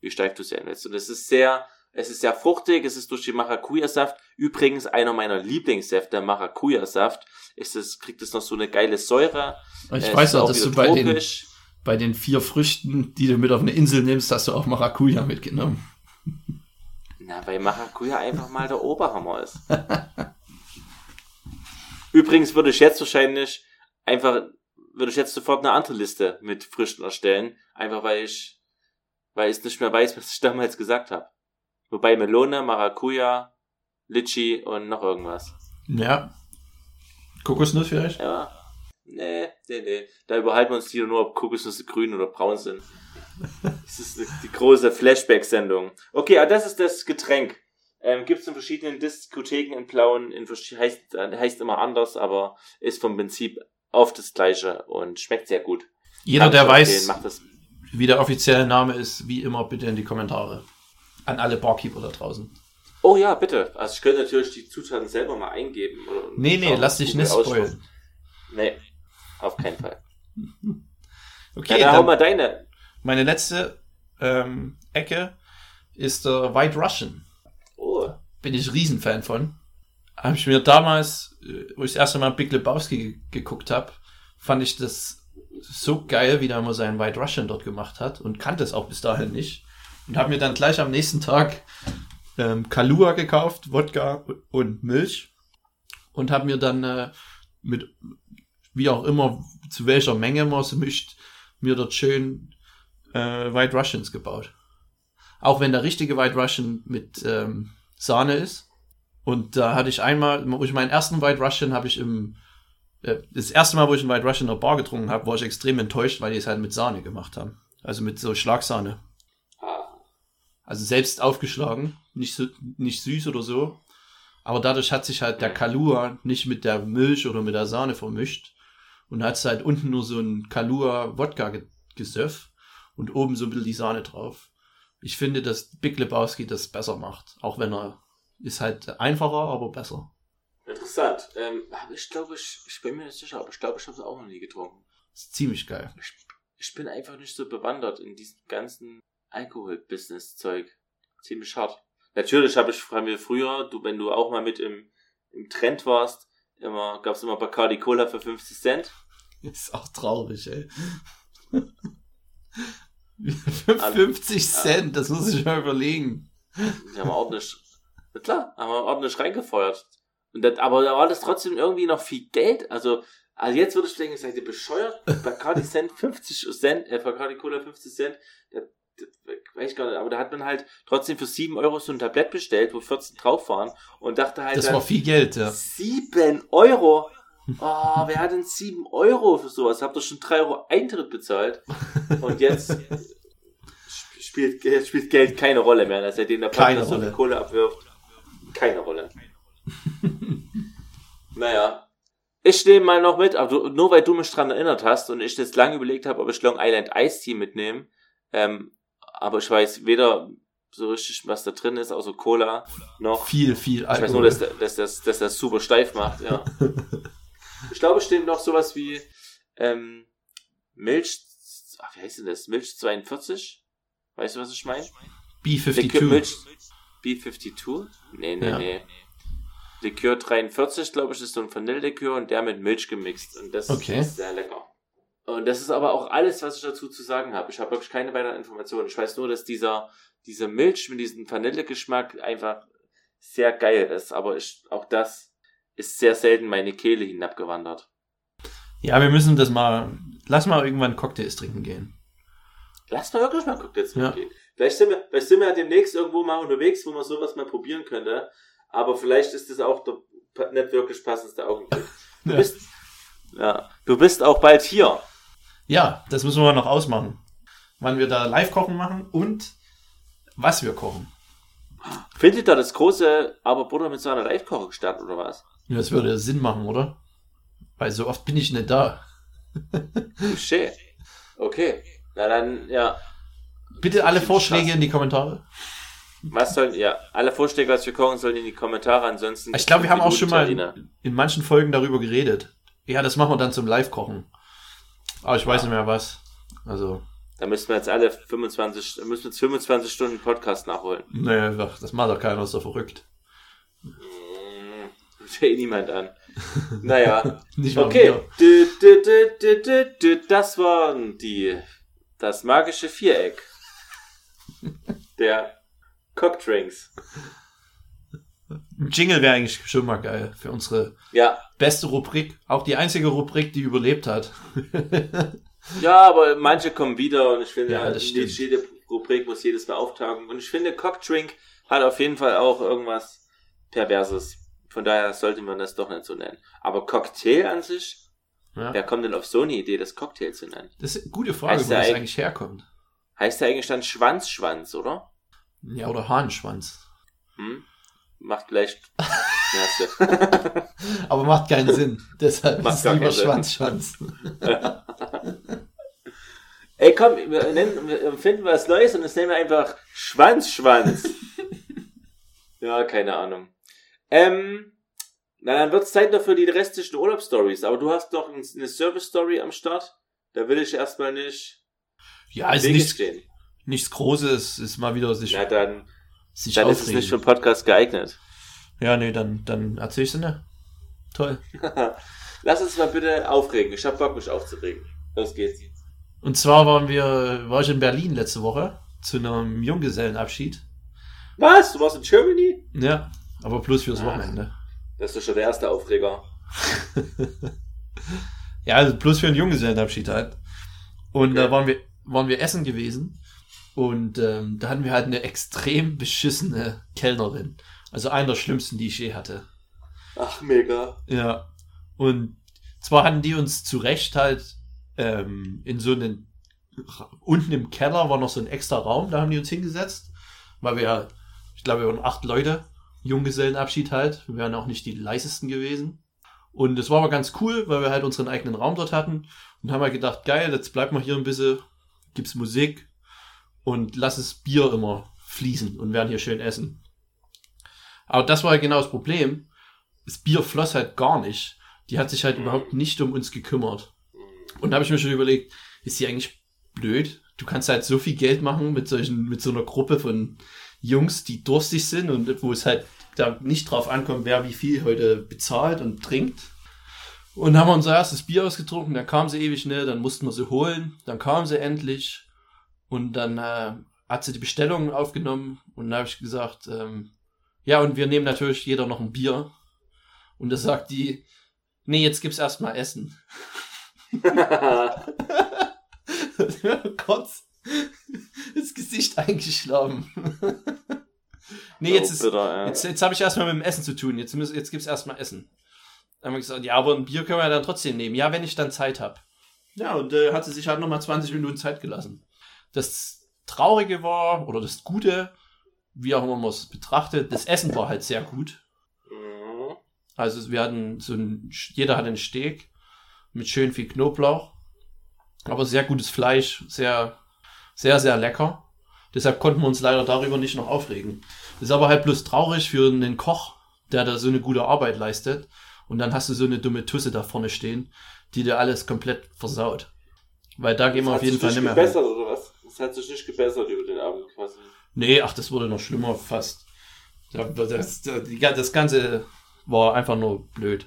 wie steif du es sein willst. Und es ist sehr, es ist sehr fruchtig, es ist durch den Maracuja-Saft. Übrigens einer meiner Lieblingssäfte, Maracuja-Saft. Ist es, kriegt es noch so eine geile Säure. Ich Äh, weiß auch, dass du bei den, bei den vier Früchten, die du mit auf eine Insel nimmst, hast du auch Maracuja mitgenommen. Na, weil Maracuja einfach mal der Oberhammer ist. Übrigens würde ich jetzt wahrscheinlich einfach, würde ich jetzt sofort eine andere Liste mit Früchten erstellen. Einfach weil ich, weil ich nicht mehr weiß, was ich damals gesagt habe. Wobei Melone, Maracuja, Litchi und noch irgendwas. Ja. Kokosnuss vielleicht? Ja. Nee, nee, nee. Da überhalten wir uns hier nur, ob Kokosnüsse grün oder braun sind. Das ist die, große Flashback-Sendung. Okay, aber das ist das Getränk. Ähm, Gibt es in verschiedenen Diskotheken in Plauen, in, heißt, äh, heißt immer anders, aber ist vom Prinzip oft das gleiche und schmeckt sehr gut. Jeder, Kann der weiß, empfehlen, Macht das. wie der offizielle Name ist, wie immer bitte in die Kommentare. An alle Barkeeper da draußen. Oh ja, bitte. Also ich könnte natürlich die Zutaten selber mal eingeben. Oder Nee, nee, lass dich nicht spoilen. Nee, auf keinen Fall. Okay, ja, dann hau dann mal deine. meine letzte ähm, Ecke ist der White Russian. Oh, Bin ich Riesenfan von. Habe ich mir damals, äh, wo ich das erste Mal Big Lebowski ge geguckt habe, fand ich das so geil, wie der immer seinen White Russian dort gemacht hat und kannte es auch bis dahin nicht. Und habe mir dann gleich am nächsten Tag ähm, Kalua gekauft, Wodka und Milch und habe mir dann äh, mit, wie auch immer, zu welcher Menge man es mischt, mir dort schön äh, White Russians gebaut. Auch wenn der richtige White Russian mit ähm, Sahne ist. Und da hatte ich einmal, wo ich meinen ersten White Russian habe ich im, äh, das erste Mal, wo ich einen White Russian in der Bar getrunken habe, war ich extrem enttäuscht, weil die es halt mit Sahne gemacht haben. Also mit so Schlagsahne. Also selbst aufgeschlagen, nicht so, nicht süß oder so. Aber dadurch hat sich halt der Kalua nicht mit der Milch oder mit der Sahne vermischt. Und hat halt unten nur so ein Kalua-Wodka-Gesöff und oben so ein bisschen die Sahne drauf. Ich finde, dass Big Lebowski das besser macht. Auch wenn er ist halt einfacher, aber besser. interessant. Ähm, ich glaube, ich, ich bin mir nicht sicher, aber ich glaube, ich habe es auch noch nie getrunken. Ist ziemlich geil. Ich, ich bin einfach nicht so bewandert in diesem ganzen Alkohol-Business-Zeug. Ziemlich hart. Natürlich habe ich haben wir früher, du, wenn du auch mal mit im, im Trend warst, immer, gab es immer Bacardi Cola für 50 Cent. Ist auch traurig, ey. 50 Cent, das muss ich mal überlegen. Die haben wir ordentlich, klar, haben wir ordentlich reingefeuert. Und das, aber da war das trotzdem irgendwie noch viel Geld. Also, also jetzt würde ich denken, seid ihr bescheuert? Bacardi Cent 50 Cent, äh, Bacardi Cola 50 Cent, weiß ich gar nicht, aber da hat man halt trotzdem für 7 Euro so ein Tablett bestellt, wo 14 drauf waren und dachte halt, Das war viel Geld, ja. 7 Euro? Oh, wer hat denn 7 Euro für sowas? Habt ihr schon 3 Euro Eintritt bezahlt? Und jetzt sp- spielt, jetzt spielt Geld keine Rolle mehr, seitdem der Keine Partner so viel Kohle abwirft. Keine Rolle. naja. Ich nehme mal noch mit, aber du, nur weil du mich dran erinnert hast und ich jetzt lange überlegt habe, ob ich Long Island Ice Tea mitnehme, ähm, aber ich weiß weder so richtig, was da drin ist, außer Cola, noch Viel, viel ich weiß Alkohol. nur, dass, dass, das, dass das super steif macht, ja. ich glaube, es steht noch sowas wie ähm, Milch, ach, wie heißt denn das? Milch 42? Weißt du, was ich meine? Likör, B52. Milch B52? Nee, nee, Ja. nee. Likör 43, glaube ich, ist so ein Vanillelikör und der mit Milch gemixt. Und das Okay. ist sehr lecker. Und das ist aber auch alles, was ich dazu zu sagen habe. Ich habe wirklich keine weiteren Informationen. Ich weiß nur, dass dieser, dieser Milch mit diesem Vanillegeschmack einfach sehr geil ist. Aber ich, auch das ist sehr selten meine Kehle hinabgewandert. Ja, wir müssen das mal. Lass mal irgendwann Cocktails trinken gehen. Lass mal wirklich mal Cocktails Ja. mitgehen. Vielleicht sind, wir, vielleicht sind wir ja demnächst irgendwo mal unterwegs, wo man sowas mal probieren könnte. Aber vielleicht ist das auch der nicht wirklich passendste Augenblick. Du Ja. bist, ja, du bist auch bald hier. Ja, das müssen wir noch ausmachen. Wann wir da Live-Kochen machen und was wir kochen. Findet da das große Aber Butter mit Sahne Live-Kochen statt, oder was? Ja, Das würde Sinn machen, oder? Weil so oft bin ich nicht da. Touché. Okay. Na dann, ja. Bitte alle Vorschläge Spaß. in die Kommentare. Was sollen, ja, alle Vorschläge, was wir kochen sollen, in die Kommentare. Ansonsten. Ich glaube, wir haben auch schon mal Terrine. in manchen Folgen darüber geredet. Ja, das machen wir dann zum Live-Kochen. Aber ich weiß nicht mehr was. Also, Da müssen wir jetzt alle 25, da müssen wir jetzt 25 Stunden Podcast nachholen. nee, das macht doch keiner, ist doch verrückt. Ruft ja eh niemand an. Naja. Nicht mal Okay. du. Das waren die, das magische Viereck. Der Cockdrinks. Ein Jingle wäre eigentlich schon mal geil für unsere Ja. beste Rubrik. Auch die einzige Rubrik, die überlebt hat. Ja, aber manche kommen wieder und ich finde, Ja, jede Rubrik muss jedes Mal auftauchen. Und ich finde, Cockdrink hat auf jeden Fall auch irgendwas Perverses. Von daher sollte man das doch nicht so nennen. Aber Cocktail an sich, Ja. wer kommt denn auf so eine Idee, das Cocktail zu nennen? Das ist eine gute Frage, Heißt wo der das eig- eigentlich herkommt. Heißt ja eigentlich dann Schwanzschwanz, oder? Ja, oder Hahnschwanz. Hm? Macht vielleicht. Ja, Aber macht keinen Sinn. Deshalb Macht ist es lieber. Schwanzschwanz. Ey, komm, wir, nennen, wir finden was Neues und das nennen wir einfach Schwanzschwanz. ja, keine Ahnung. Ähm, na, dann wird's Zeit noch für die restlichen Urlaubsstories. Aber du hast noch ein- eine Service-Story am Start. Da will ich erstmal nicht Ja, ist nichts, nichts Großes. Ist mal wieder sich, Ja, dann, sich dann ist es nicht für aufregen. einen Podcast geeignet. Ja, nee, dann, dann erzähl ich ne? Toll. Lass uns mal bitte aufregen. Ich hab Bock, mich aufzuregen. Los geht's. Und zwar waren wir, war ich in Berlin letzte Woche zu einem Junggesellenabschied. Was? Du warst in Germany? Ja, aber bloß fürs Ach. Wochenende. Das ist doch schon der erste Aufreger. Ja, also bloß für einen Junggesellenabschied halt. Und da Okay. waren wir, waren wir essen gewesen. Und ähm, da hatten wir halt eine extrem beschissene Kellnerin. Also einer der schlimmsten, die ich je hatte. Ach, mega. Ja. Und zwar hatten die uns zu Recht halt ähm, in so einen unten im Keller war noch so ein extra Raum, da haben die uns hingesetzt, weil wir ja, ich glaube, wir waren acht Leute, Junggesellenabschied halt, wir wären auch nicht die leisesten gewesen. Und das war aber ganz cool, weil wir halt unseren eigenen Raum dort hatten und haben halt gedacht, geil, jetzt bleibt mal hier ein bisschen, gibt's Musik und lass das Bier immer fließen und werden hier schön essen. Aber das war halt genau das Problem. Das Bier floss halt gar nicht. Die hat sich halt überhaupt nicht um uns gekümmert. Und da habe ich mir schon überlegt, ist sie eigentlich blöd? Du kannst halt so viel Geld machen mit solchen, mit so einer Gruppe von Jungs, die durstig sind und wo es halt da nicht drauf ankommt, wer wie viel heute bezahlt und trinkt. Und haben wir unser erstes Bier ausgetrunken, dann kam sie ewig schnell, dann mussten wir sie holen, dann kam sie endlich und dann äh, hat sie die Bestellung aufgenommen und dann habe ich gesagt, ähm, ja, und wir nehmen natürlich jeder noch ein Bier. Und da sagt die, nee, jetzt gibt's erstmal Essen. Kurz das Gesicht eingeschlagen. nee, jetzt ist, ja. jetzt, jetzt habe ich erstmal mit dem Essen zu tun. Jetzt, müssen, jetzt gibt's erstmal Essen. Dann haben wir gesagt, ja, aber ein Bier können wir dann trotzdem nehmen. Ja, wenn ich dann Zeit habe. Ja, und äh, hat sie sich halt nochmal 20 Minuten Zeit gelassen. Das Traurige war, oder das Gute, wie auch immer man es betrachtet, das Essen war halt sehr gut. Also wir hatten so ein, jeder hatte einen Steak mit schön viel Knoblauch, aber sehr gutes Fleisch, sehr, sehr, sehr lecker. Deshalb konnten wir uns leider darüber nicht noch aufregen. Das ist aber halt bloß traurig für einen Koch, der da so eine gute Arbeit leistet. Und dann hast du so eine dumme Tusse da vorne stehen, die dir alles komplett versaut. Weil da gehen wir auf hat jeden Fall nicht mehr. hin. Hat sich nicht gebessert über den Abend quasi. Nee, ach, das wurde noch schlimmer fast. Das, das Ganze war einfach nur blöd.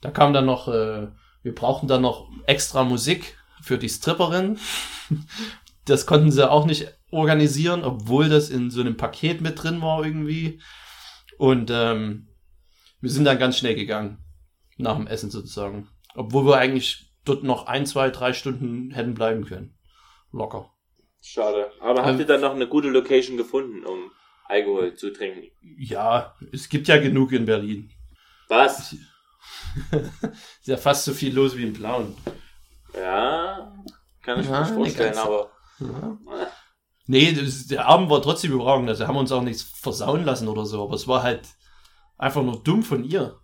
Da kam dann noch, äh, wir brauchten dann noch extra Musik für die Stripperin. Das konnten sie auch nicht organisieren, obwohl das in so einem Paket mit drin war irgendwie. Und ähm, wir sind dann ganz schnell gegangen. Nach dem Essen sozusagen. Obwohl wir eigentlich dort noch ein, zwei, drei Stunden hätten bleiben können. Locker. Schade. Aber Ähm, habt ihr dann noch eine gute Location gefunden, um Alkohol zu trinken? Ja, es gibt ja genug in Berlin. Was? Ist ja fast so viel los wie in Plauen. Ja, kann ich Ja, mir nicht vorstellen, aber Nee, das, der Abend war trotzdem überragend. Also haben wir uns auch nichts versauen lassen oder so. Aber es war halt einfach nur dumm von ihr.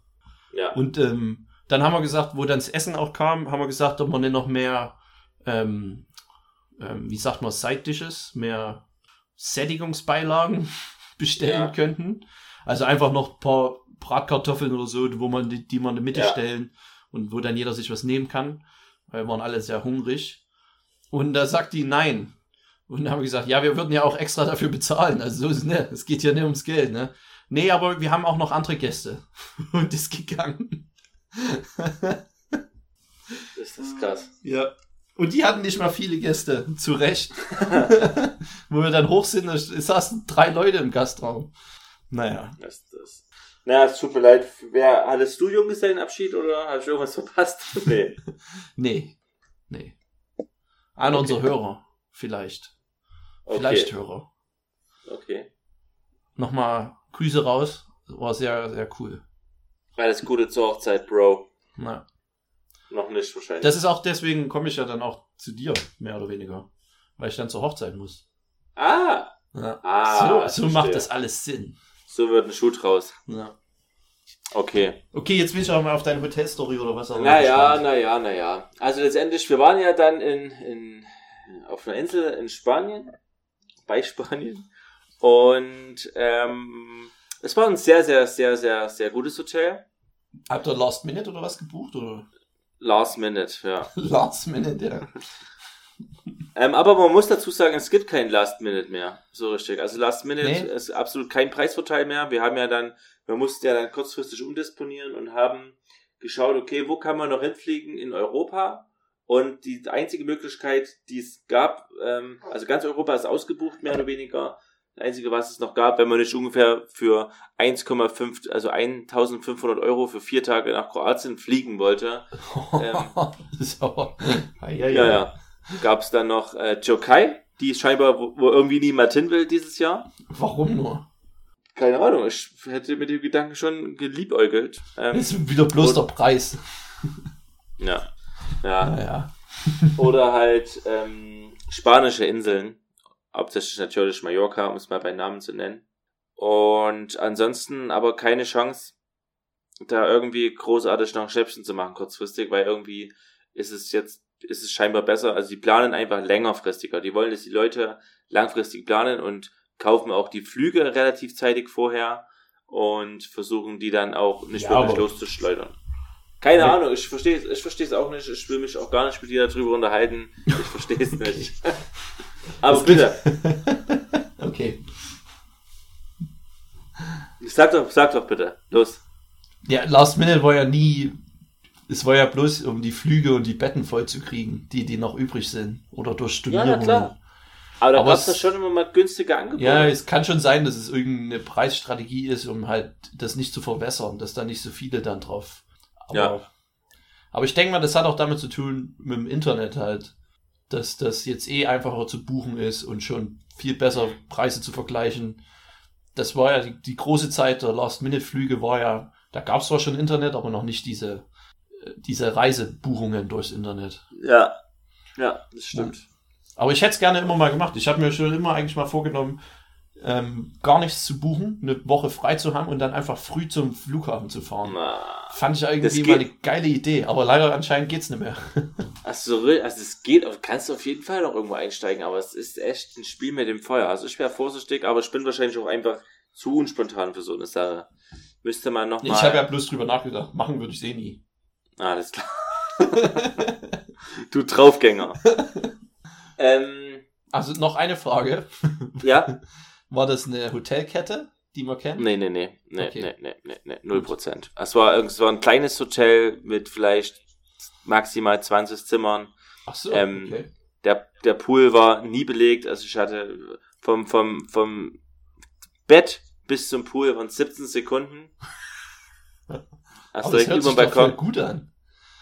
ja. Und ähm, dann haben wir gesagt, wo dann das Essen auch kam, haben wir gesagt, ob wir nicht noch mehr, ähm, ähm, wie sagt man, Side Dishes, mehr Sättigungsbeilagen bestellen Ja. könnten. Also einfach noch ein paar Bratkartoffeln oder so, wo man die, die man in die Mitte Ja. stellen und wo dann jeder sich was nehmen kann, weil wir waren alle sehr hungrig. Und da sagt die nein. Und dann haben wir gesagt, ja, wir würden ja auch extra dafür bezahlen. Also so ist es ne, es geht ja nicht ums Geld, ne? Nee, aber wir haben auch noch andere Gäste. Und ist gegangen. Das ist krass. Ja. Und die hatten nicht mal viele Gäste, zu Recht. Wo wir dann hoch sind, da saßen drei Leute im Gastraum. Naja. Das, das. Na, es tut mir leid. Wer, hattest du Junggesellenabschied oder hast du irgendwas verpasst? Nee. Nee. Nee. Einer Okay. unserer Hörer. Vielleicht. Okay. Vielleicht Hörer. Okay. Nochmal Grüße raus. War sehr, sehr cool. Alles Gute zur Hochzeit, Bro. Na. Noch nicht wahrscheinlich. Das ist auch deswegen komme ich ja dann auch zu dir, mehr oder weniger. Weil ich dann zur Hochzeit muss. ah! Ja. Ah, so so macht das alles Sinn. So wird ein Schuh draus. Ja. Okay. Okay, jetzt bin ich auch mal auf deine Hotelstory oder was auch immer. Naja, naja, naja. Also letztendlich, wir waren ja dann in, in, auf einer Insel in Spanien, bei Spanien. Und ähm, es war ein sehr, sehr, sehr, sehr, sehr gutes Hotel. Habt ihr Last Minute oder was gebucht? Oder? Last Minute, ja. Last Minute, ja. Ähm, aber man muss dazu sagen, es gibt kein Last Minute mehr. So richtig. Also Last Minute Nee. ist absolut kein Preisvorteil mehr. Wir haben ja dann, wir mussten ja dann kurzfristig umdisponieren und haben geschaut, okay, wo kann man noch hinfliegen in Europa? Und die einzige Möglichkeit, die es gab, ähm, also ganz Europa ist ausgebucht, mehr oder weniger. Das Einzige, was es noch gab, wenn man nicht ungefähr für 1,5, also 1500 Euro für vier Tage nach Kroatien fliegen wollte, aber. Ja, ja, ja, ja. Gab es dann noch äh, Türkei, die scheinbar, wo, wo irgendwie niemand hin will dieses Jahr. Warum nur? Keine Ahnung, ich hätte mit dem Gedanken schon geliebäugelt. Ähm, Das ist wieder bloß der Preis. ja. ja. Naja. Oder halt ähm, spanische Inseln. Hauptsächlich natürlich Mallorca, um es mal bei Namen zu nennen. Und ansonsten aber keine Chance, da irgendwie großartig noch ein Schnäppchen zu machen, kurzfristig, weil irgendwie ist es jetzt, ist es scheinbar besser. Also die planen einfach längerfristiger. Die wollen, dass die Leute langfristig planen und kaufen auch die Flüge relativ zeitig vorher und versuchen die dann auch nicht Ja, wirklich loszuschleudern. Keine Ja. Ahnung, ich verstehe ich verstehe es auch nicht. Ich will mich auch gar nicht mit dir darüber unterhalten. Ich verstehe es nicht. Aber bitte, Okay. sag doch, sag doch bitte. Los. Ja, Last Minute war ja nie. Es war ja bloß, um die Flüge und die Betten voll zu kriegen, die, die noch übrig sind. Oder durch Ja, Stornierungen. na klar. Aber da gab es schon immer mal günstige Angebote. Ja, es kann schon sein, dass es irgendeine Preisstrategie ist, um halt das nicht zu verwässern, dass da nicht so viele dann drauf. Aber, Ja. aber ich denke mal, das hat auch damit zu tun mit dem Internet halt, dass das jetzt eh einfacher zu buchen ist und schon viel besser Preise zu vergleichen. Das war ja die, die große Zeit der Last-Minute-Flüge war ja, da gab es zwar schon Internet, aber noch nicht diese, äh, diese Reisebuchungen durchs Internet. ja. Ja, das stimmt. Aber ich hätte es gerne immer mal gemacht. Ich habe mir schon immer eigentlich mal vorgenommen, ähm, gar nichts zu buchen, eine Woche frei zu haben und dann einfach früh zum Flughafen zu fahren. Na, Fand ich Das irgendwie geht- mal eine geile Idee, aber leider anscheinend geht's nicht mehr. Also, re- also es geht, du kannst auf jeden Fall noch irgendwo einsteigen, aber es ist echt ein Spiel mit dem Feuer. Also ich wäre vorsichtig, aber ich bin wahrscheinlich auch einfach zu unspontan für so eine Sache. Müsste man noch mal. Ich habe ja bloß drüber nachgedacht, machen würde ich eh nie. Alles klar. du Draufgänger. ähm, Also noch eine Frage. ja? War das eine Hotelkette, die man kennt? Nee, nee, nee. Nee, Okay. nee, nee, nee, nee. Null Prozent. Es war, es war ein kleines Hotel mit vielleicht maximal 20 Zimmern. Ach so, Ähm, okay. Der, der Pool war nie belegt. Also ich hatte vom, vom, vom Bett bis zum Pool waren 17 Sekunden. Also direkt hört über sich dem Balkon. gut an.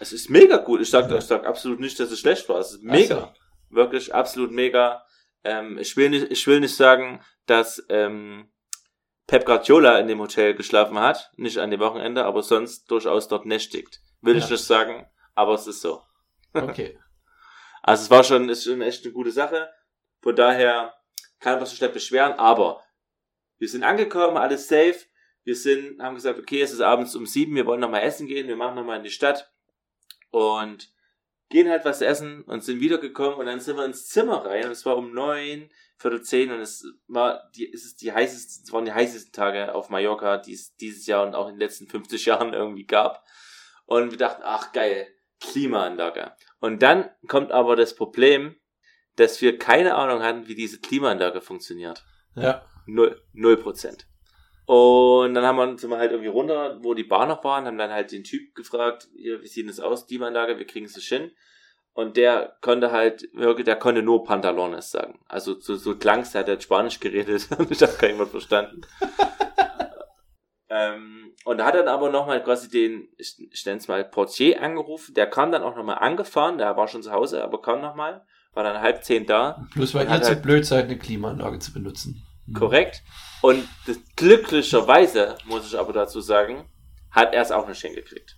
Es ist mega gut. Ich sag, Ja. ich sag absolut nicht, dass es schlecht war. Es ist mega. Wirklich absolut mega. Ähm, ich, will nicht, ich will nicht sagen, dass ähm, Pep Guardiola in dem Hotel geschlafen hat. Nicht an dem Wochenende, aber sonst durchaus dort nächtigt. Will ich Ja. nicht sagen, aber es ist so. Okay. Also es war schon, ist schon echt eine gute Sache. Von daher kann man sich nicht beschweren, aber wir sind angekommen, alles safe. Wir sind, haben gesagt, okay, es ist abends um sieben, wir wollen nochmal essen gehen, wir machen nochmal in die Stadt und gehen halt was essen und sind wiedergekommen und dann sind wir ins Zimmer rein und es war um neun, viertel zehn und es war die, es ist die heißesten, es waren die heißesten Tage auf Mallorca, die es dieses Jahr und auch in den letzten 50 Jahren irgendwie gab. Und wir dachten, ach geil, Klimaanlage. Und dann kommt aber das Problem, dass wir keine Ahnung hatten, wie diese Klimaanlage funktioniert. Ja. Null, null Prozent. Und dann haben wir, sind wir halt irgendwie runter, wo die Bar noch waren, haben dann halt den Typ gefragt, wie sieht das aus, Klimaanlage, wir kriegen es nicht hin. Und der konnte halt, wirklich, der konnte nur Pantalones sagen. Also so, so klang's, der hat halt Spanisch geredet und ich habe kein Wort verstanden. ähm, und hat dann aber nochmal quasi den, ich, ich nenne es mal Portier angerufen, der kam dann auch nochmal angefahren, der war schon zu Hause, aber kam nochmal, war dann halb zehn da. Bloß weil ihr zu halt- blöd seid, eine Klimaanlage zu benutzen. Hm. Korrekt. Und das, glücklicherweise, muss ich aber dazu sagen, hat er es auch nicht hingekriegt.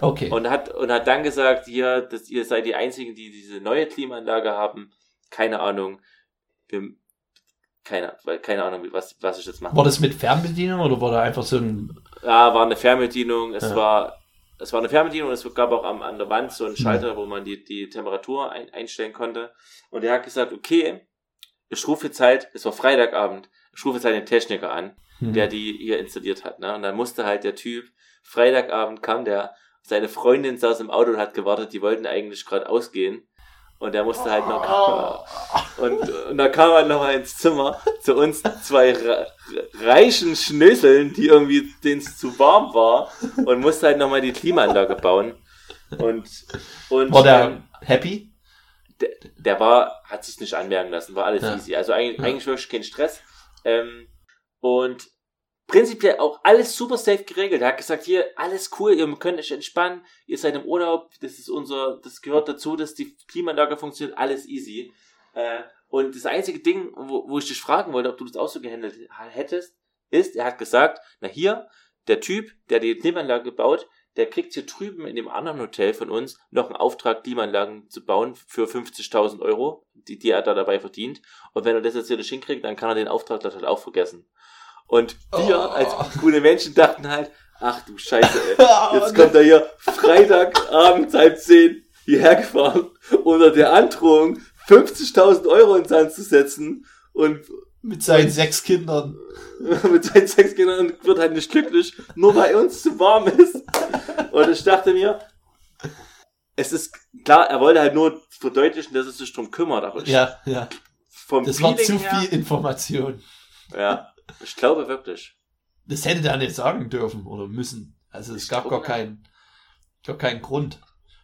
Okay. Und hat, und hat dann gesagt, hier, dass ihr seid die Einzigen, die diese neue Klimaanlage haben. Keine Ahnung. Wir, keine, keine Ahnung, was, was ich jetzt mache. war das mit Fernbedienung oder war da einfach so ein. Ja, war eine Fernbedienung, es Ja. war, es war eine Fernbedienung, es gab auch am, an der Wand so einen Schalter, wo man die, die Temperatur ein, einstellen konnte. Und er hat gesagt, okay, ich rufe jetzt halt, es war Freitagabend, ich rufe jetzt halt den Techniker an, Hm. der die hier installiert hat, ne? Und dann musste halt der Typ, Freitagabend kam der, seine Freundin saß im Auto und hat gewartet, die wollten eigentlich gerade ausgehen. Und der musste halt noch, und, und da kam er nochmal ins Zimmer zu uns zwei re reichen Schnöseln, die irgendwie, denen es zu warm war, und musste halt nochmal die Klimaanlage bauen. Und, und War der ähm, happy? der, der war, hat sich nicht anmerken lassen, war alles Ja. easy. Also eigentlich, Ja. eigentlich wirklich kein Stress. Ähm, und prinzipiell auch alles super safe geregelt. Er hat gesagt, hier, alles cool, ihr könnt euch entspannen, ihr seid im Urlaub, das ist unser, das gehört dazu, dass die Klimaanlage funktioniert, alles easy. Äh, und das einzige Ding, wo, wo ich dich fragen wollte, ob du das auch so gehandelt hättest, ist, er hat gesagt, na hier, der Typ, der die Klimaanlage baut, der kriegt hier drüben in dem anderen Hotel von uns noch einen Auftrag, Klimaanlagen zu bauen für 50.000 Euro, die, die er da dabei verdient. Und wenn er das jetzt hier nicht hinkriegt, dann kann er den Auftrag dort halt auch vergessen. Und wir Oh. als gute Menschen dachten halt, ach du Scheiße, ey. Jetzt kommt er hier Freitagabend halb zehn hierher gefahren, unter der Androhung 50.000 Euro ins Sand zu setzen und Mit seinen sechs Kindern. mit seinen sechs Kindern wird halt nicht glücklich, nur weil uns zu warm ist. Und ich dachte mir, es ist klar, er wollte halt nur verdeutlichen, dass es sich drum kümmert, aber ich, Ja, ja. vom Das war Feeling zu her, viel Information. Ja, ich glaube wirklich. Das hätte er nicht sagen dürfen oder müssen. Also es Ich gab gar keinen, gar keinen Grund.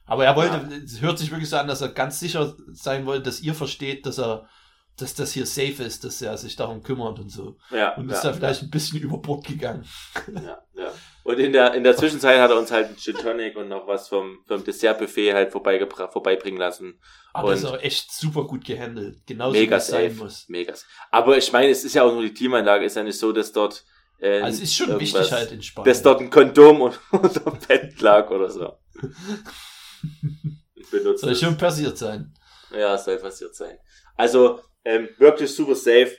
Aber er wollte, es hört sich wirklich so an, dass er ganz sicher sein wollte, dass ihr versteht, dass er, dass das hier safe ist, dass er sich darum kümmert und so. Ja, Und ja, ist da vielleicht ein bisschen über Bord gegangen. ja, ja. Und in der, in der Zwischenzeit hat er uns halt einen Gin Tonic und noch was vom, vom Dessertbuffet halt vorbeibringen lassen. Aber Und- das ist auch echt super gut gehandelt. Genauso Mega wie es sein safe. muss. Megas. Aber ich meine, es ist ja auch nur die Klimaanlage, ist ja nicht so, dass dort, äh, Also es ist schon wichtig halt in Spanien. dass dort ein Kondom und- unter dem Bett lag oder so. Benutzt Soll schon passiert sein. Ja, soll passiert sein. Also, ähm, wirklich super safe.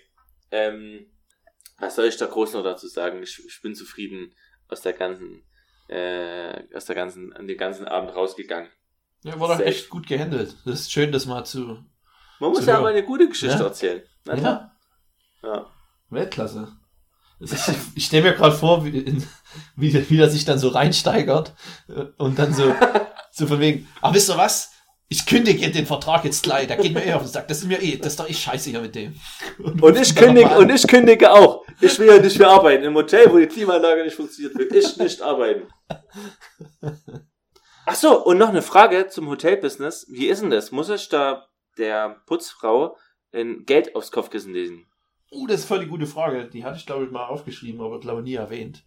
Ähm, was soll ich da groß noch dazu sagen? Ich, ich bin zufrieden aus der ganzen, äh, aus der ganzen, an den ganzen Abend rausgegangen. Ja, war doch echt gut gehandelt. Das ist schön, das mal zu. Man muss Zu ja hören. mal eine gute Geschichte Ja. erzählen. Na klar. Ja. Weltklasse. Ist, ich stelle mir gerade vor, wie, in, wie, wie er sich dann so reinsteigert äh, und dann so, so von wegen, ah, wisst ihr was? Ich kündige den Vertrag jetzt gleich, da geht mir eh auf den Sack. Das ist mir eh, das ist doch eh scheiße hier mit dem. Und ich dann kündige, und ich kündige auch. Ich will ja nicht mehr arbeiten. Im Hotel, wo die Klimaanlage nicht funktioniert, will ich nicht arbeiten. Ach so, und noch eine Frage zum Hotelbusiness. Wie ist denn das? Muss ich da der Putzfrau ein Geld aufs Kopfkissen lesen? Uh, das ist voll die gute Frage. Die hatte ich, glaube ich, mal aufgeschrieben, aber glaube nie erwähnt.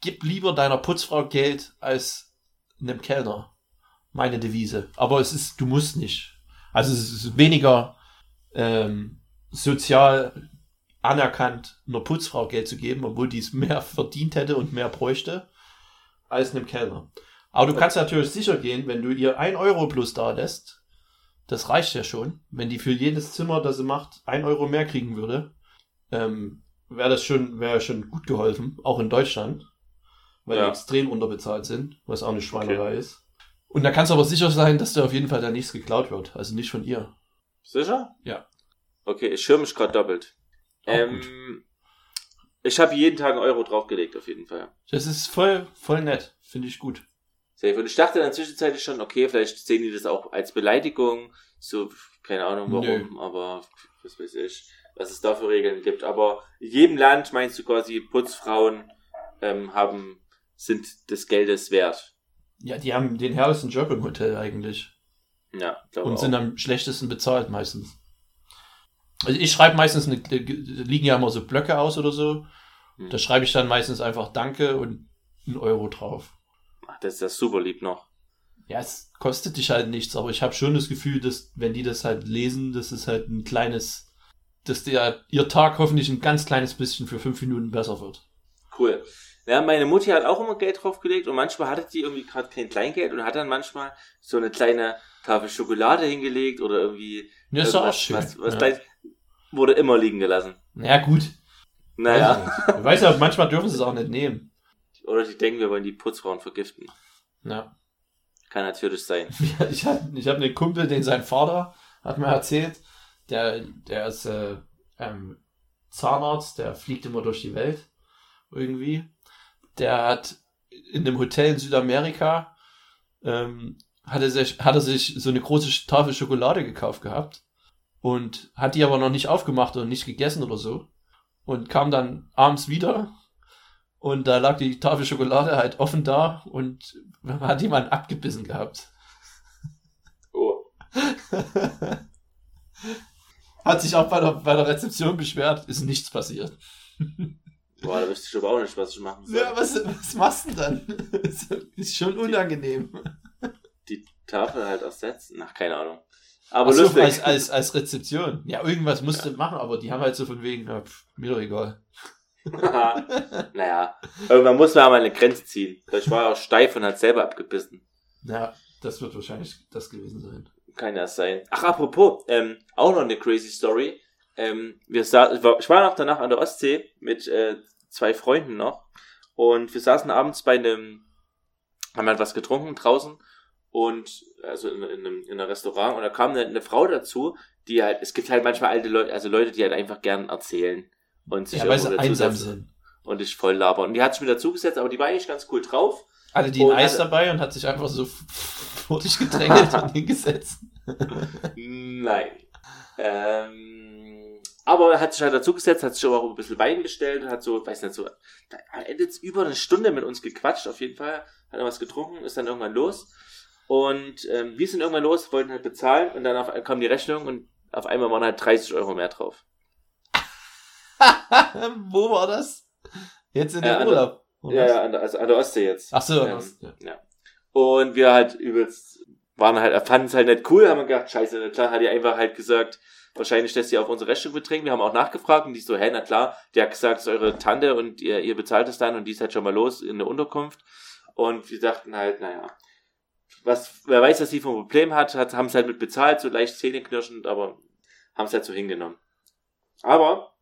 Gib lieber deiner Putzfrau Geld als einem Kellner. Meine Devise. Aber es ist, du musst nicht. Also es ist weniger ähm, sozial anerkannt, einer Putzfrau Geld zu geben, obwohl die es mehr verdient hätte und mehr bräuchte, als einem Kellner. Aber du kannst natürlich sicher gehen, wenn du ihr ein Euro plus da lässt, das reicht ja schon. Wenn die für jedes Zimmer, das sie macht, ein Euro mehr kriegen würde, ähm, wäre das schon, wäre schon gut geholfen, auch in Deutschland, weil Ja. die extrem unterbezahlt sind, was auch eine Schweinerei ist. Und da kannst du aber sicher sein, dass dir auf jeden Fall da nichts geklaut wird, also nicht von ihr. Sicher? Ja. Okay, ich schirme mich gerade doppelt. Auch Ähm, ich habe jeden Tag einen Euro draufgelegt, auf jeden Fall. Das ist voll, voll nett, finde ich gut. Safe. Und ich dachte dann zwischenzeitlich schon, okay, vielleicht sehen die das auch als Beleidigung. So, keine Ahnung warum, aber was weiß ich, was es da für Regeln gibt. Aber in jedem Land meinst du quasi, Putzfrauen ähm, haben, sind des Geldes wert. Ja, die haben den herrlichsten Job im Hotel eigentlich. Ja, Und auch. sind am schlechtesten bezahlt meistens. Also ich schreibe meistens, eine, liegen ja immer so Blöcke aus oder so. Hm. Da schreibe ich dann meistens einfach Danke und einen Euro drauf. Ach, das ist das super lieb noch. Ja, es kostet dich halt nichts, aber ich habe schon das Gefühl, dass wenn die das halt lesen, dass es halt ein kleines, dass der ihr Tag hoffentlich ein ganz kleines bisschen für fünf Minuten besser wird. Cool. Ja, meine Mutti hat auch immer Geld draufgelegt und manchmal hatte die irgendwie gerade kein Kleingeld und hat dann manchmal so eine kleine Tafel Schokolade hingelegt oder irgendwie Ja, ist auch schön. was, was ja. Kleines. wurde immer liegen gelassen. Naja, gut. Naja. Weiß ich weiß ja, manchmal dürfen sie es auch nicht nehmen. Oder die denken, wir wollen die Putzfrauen vergiften. Ja. Kann natürlich sein. Ich habe ich hab einen Kumpel, den sein Vater hat mir erzählt, der, der ist äh, ähm, Zahnarzt, der fliegt immer durch die Welt irgendwie. Der hat in einem Hotel in Südamerika ähm, hat, er sich, hat er sich so eine große Tafel Schokolade gekauft gehabt und hat die aber noch nicht aufgemacht und nicht gegessen oder so und kam dann abends wieder und da lag die Tafel Schokolade halt offen da und hat jemand abgebissen gehabt. Oh. Hat sich auch bei der, bei der Rezeption beschwert, ist nichts passiert. Boah, da wüsste ich aber auch nicht, was ich machen soll. Ja, was, was machst du denn dann? ist schon unangenehm. Die Tafel halt ersetzen? Ach, keine Ahnung. Aber Ach so, lustig. als, als, als Rezeption. Ja, irgendwas musst du machen, aber die haben halt so von wegen, ja, pff, mir doch egal. naja, irgendwann muss man mal eine Grenze ziehen. Vielleicht war er auch steif und hat selber abgebissen. Ja, das wird wahrscheinlich das gewesen sein. Kann ja sein. Ach, apropos, ähm, auch noch eine crazy Story. Ähm, wir sa ich war- noch danach an der Ostsee mit äh, zwei Freunden noch und wir saßen abends bei einem, haben halt was getrunken draußen und also in, in, einem, in einem Restaurant und da kam eine, eine Frau dazu, die halt, es gibt halt manchmal alte Leute, also Leute, die halt einfach gern erzählen und sich Ja, weil sie einsam sind. und ich voll labern. Und die hat sich mit dazugesetzt, aber die war eigentlich ganz cool drauf. Hatte die ein Eis hatte- dabei und hat sich einfach so vor dich gedrängelt und hingesetzt. Nein. Ähm, aber er hat sich halt dazugesetzt, hat sich aber auch ein bisschen Wein bestellt und hat so, weiß nicht, so am Ende jetzt über eine Stunde mit uns gequatscht, auf jeden Fall. Hat er was getrunken, ist dann irgendwann los. Und ähm, wir sind irgendwann los, wollten halt bezahlen und dann auf, kam die Rechnung und auf einmal waren halt 30 Euro mehr drauf. Wo war das? Jetzt in dem der- Urlaub. oder Ja, ja, an der, also an der Ostsee jetzt. Ach so, Ähm, das, ja. Und wir halt übelst, waren halt, fanden es halt nicht cool, haben wir gedacht, scheiße, klar, hat die einfach halt gesagt, wahrscheinlich lässt sie auf unsere Rechnung betrinken. Wir haben auch nachgefragt und die so, hä, na klar, der hat gesagt, es ist eure Tante und ihr, ihr bezahlt es dann und die ist halt schon mal los in der Unterkunft. Und wir dachten halt, naja, was, wer weiß, was sie für ein Problem hat, hat haben es halt mit bezahlt, so leicht zähneknirschend, aber haben es halt so hingenommen. Aber,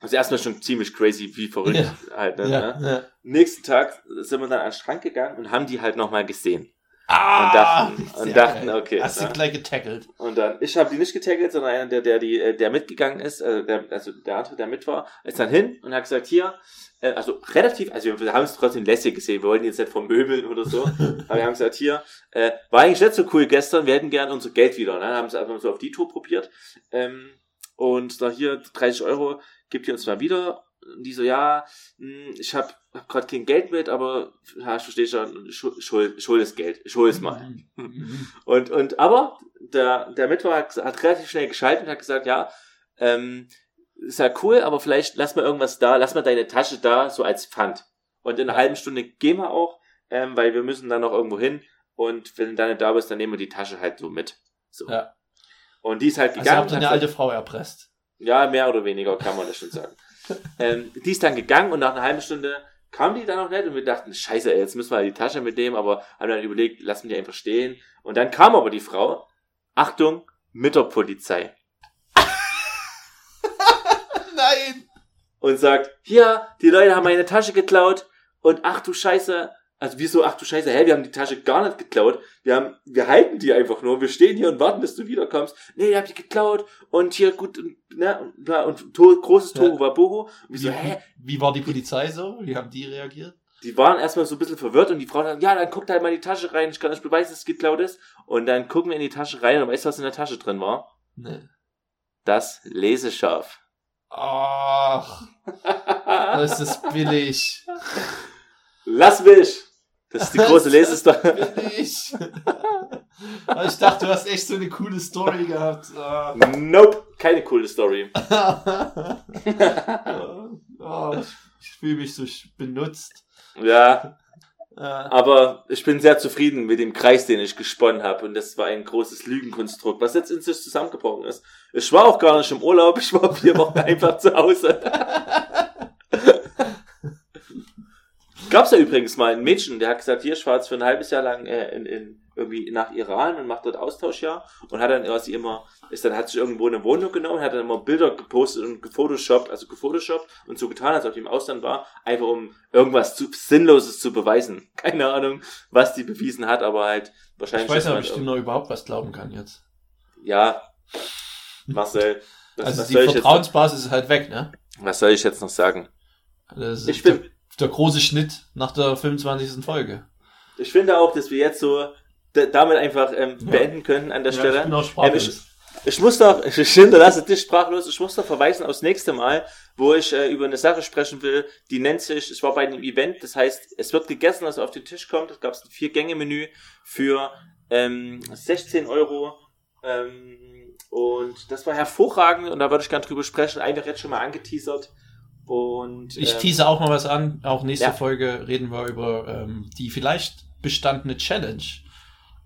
also erstmal schon ziemlich crazy, wie verrückt Ja. halt, ne? Ja, ne? ja. Nächsten Tag sind wir dann an den Strand gegangen und haben die halt nochmal gesehen. Ah, Und dachten- und dachten, geil. okay, Hast du gleich getackelt. Und dann, ich habe die nicht getaggelt, sondern einer, der, der, die, äh, der mitgegangen ist, äh, der, also der andere, der mit war, ist dann hin und hat gesagt, hier, äh, also relativ, also wir haben es trotzdem lässig gesehen, wir wollten jetzt nicht vom Möbeln oder so, aber wir haben gesagt, hier, äh, war eigentlich nicht so cool gestern, wir hätten gern unser Geld wieder, ne? haben es einfach so auf die Tour probiert, ähm, und da hier 30 Euro, gibt ihr uns mal wieder, und die so, ja, mh, ich habe hab gerade kein Geld mit, aber, ja, ich verstehe schon, schuld, schuld, schuld das Geld, ich hol es mal. Mhm. Und, und aber der, der Mittwoch hat, hat relativ schnell geschaltet und hat gesagt, ja, ähm, ist ja cool, aber vielleicht lass mal irgendwas da, lass mal deine Tasche da, so als Pfand. Und in einer halben Stunde gehen wir auch, ähm, weil wir müssen dann noch irgendwo hin. Und wenn du dann nicht da bist, dann nehmen wir die Tasche halt so mit. So. Ja. Und die ist halt Also gegangen. habt ihr hat eine alte Frau erpresst. ja, mehr oder weniger kann man das schon sagen. ähm, die ist dann gegangen und nach einer halben Stunde kam die dann noch nicht und wir dachten, scheiße, ey, jetzt müssen wir halt die Tasche mitnehmen, aber haben dann überlegt, lassen die einfach stehen. Und dann kam aber die Frau, Achtung, mit der Polizei Nein! und sagt, hier, die Leute haben meine Tasche geklaut und ach du Scheiße, also wieso, ach du Scheiße, hä, wir haben die Tasche gar nicht geklaut, wir haben, wir halten die einfach nur, wir stehen hier und warten, bis du wiederkommst. Nee, ihr habt die geklaut und hier gut, und, ne, und, und to großes Ja. Tohu Wabohu. Und wir Wie, so, hä, wie war die Polizei so? Wie haben die reagiert? die waren erstmal so ein bisschen verwirrt und die Frau dann, ja, dann guckt halt mal in die Tasche rein, ich kann euch beweisen, dass es geklaut ist. Und dann gucken wir in die Tasche rein und weißt du, was in der Tasche drin war? Nee. Das Leseschaf. Ach, das ist billig. Lass mich! Das ist die große Lesestory. Aber ich dachte, du hast echt so eine coole Story gehabt. Ah. Nope, keine coole Story. oh, ich, ich fühle mich so benutzt. Ja, Äh, aber ich bin sehr zufrieden mit dem Kreis, den ich gesponnen habe. Und das war ein großes Lügenkonstrukt, was jetzt in sich zusammengebrochen ist. Ich war auch gar nicht im Urlaub, ich war vier Wochen einfach zu Hause. Gab's ja übrigens mal ein Mädchen, der hat gesagt, hier, ich war jetzt für ein halbes Jahr lang äh, in, in, irgendwie nach Iran und macht dort Austauschjahr und hat dann quasi immer, ist dann, hat sich irgendwo eine Wohnung genommen, hat dann immer Bilder gepostet und gefotoshoppt, also gefotoshoppt und so getan, als ob die im Ausland war, einfach um irgendwas zu, Sinnloses zu beweisen. Keine Ahnung, was die bewiesen hat, aber halt wahrscheinlich. ich weiß nicht, ob ich dem noch überhaupt was glauben kann jetzt. Ja, Marcel, das, Also die Vertrauensbasis ist halt weg, ne? was soll ich jetzt noch sagen? Ist Ich bin, der große Schnitt nach der 25. Folge. ich finde auch, dass wir jetzt so damit einfach ähm, beenden können an der Ja, Stelle. ich bin auch Ähm, sprachlos. Ich muss doch, ich hinterlasse dich sprachlos, ich muss doch verweisen aufs nächste Mal, wo ich äh, über eine Sache sprechen will, die nennt sich, ich war bei einem Event, das heißt, es wird gegessen, was auf den Tisch kommt, es gab ein Vier-Gänge-Menü für ähm, 16 Euro ähm, und das war hervorragend und da würde ich gerne drüber sprechen, einfach jetzt schon mal angeteasert und Ich ähm, tease auch mal was an. Auch nächste ja. Folge reden wir über ähm, die vielleicht bestandene Challenge.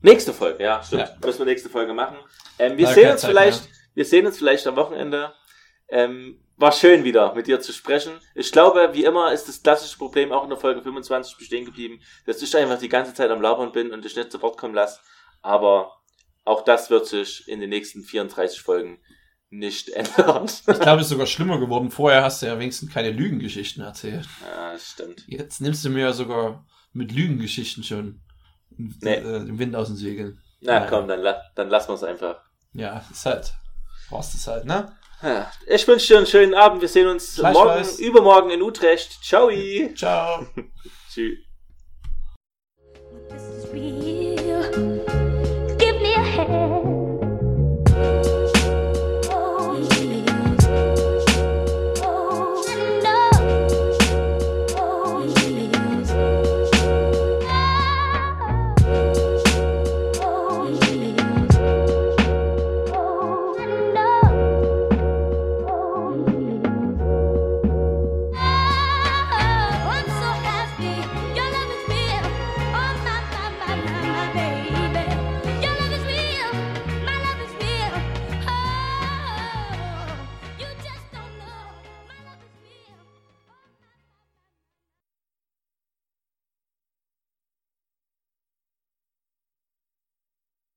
Nächste Folge, ja, stimmt. Ja. Müssen wir nächste Folge machen. Ähm, wir Leider sehen uns Zeit vielleicht, mehr. wir sehen uns vielleicht am Wochenende. Ähm, war schön wieder mit dir zu sprechen. Ich glaube, wie immer ist das klassische Problem auch in der Folge 25 bestehen geblieben, dass ich einfach die ganze Zeit am Labern bin und dich nicht zu Wort kommen lasse. Aber auch das wird sich in den nächsten 34 Folgen nicht ändern. Ich glaube, es ist sogar schlimmer geworden. Vorher hast du ja wenigstens keine Lügengeschichten erzählt. ja, das stimmt. Jetzt nimmst du mir ja sogar mit Lügengeschichten schon Nee. äh, den Wind aus den Segeln. Na Nein. komm, dann, la dann lassen wir es einfach. Ja, ist halt. Brauchst es halt, ne? Ja, Ich wünsche dir einen schönen Abend. Wir sehen uns morgen, Gleichfalls. übermorgen in Utrecht. Ciao. Ciao. Tschüss.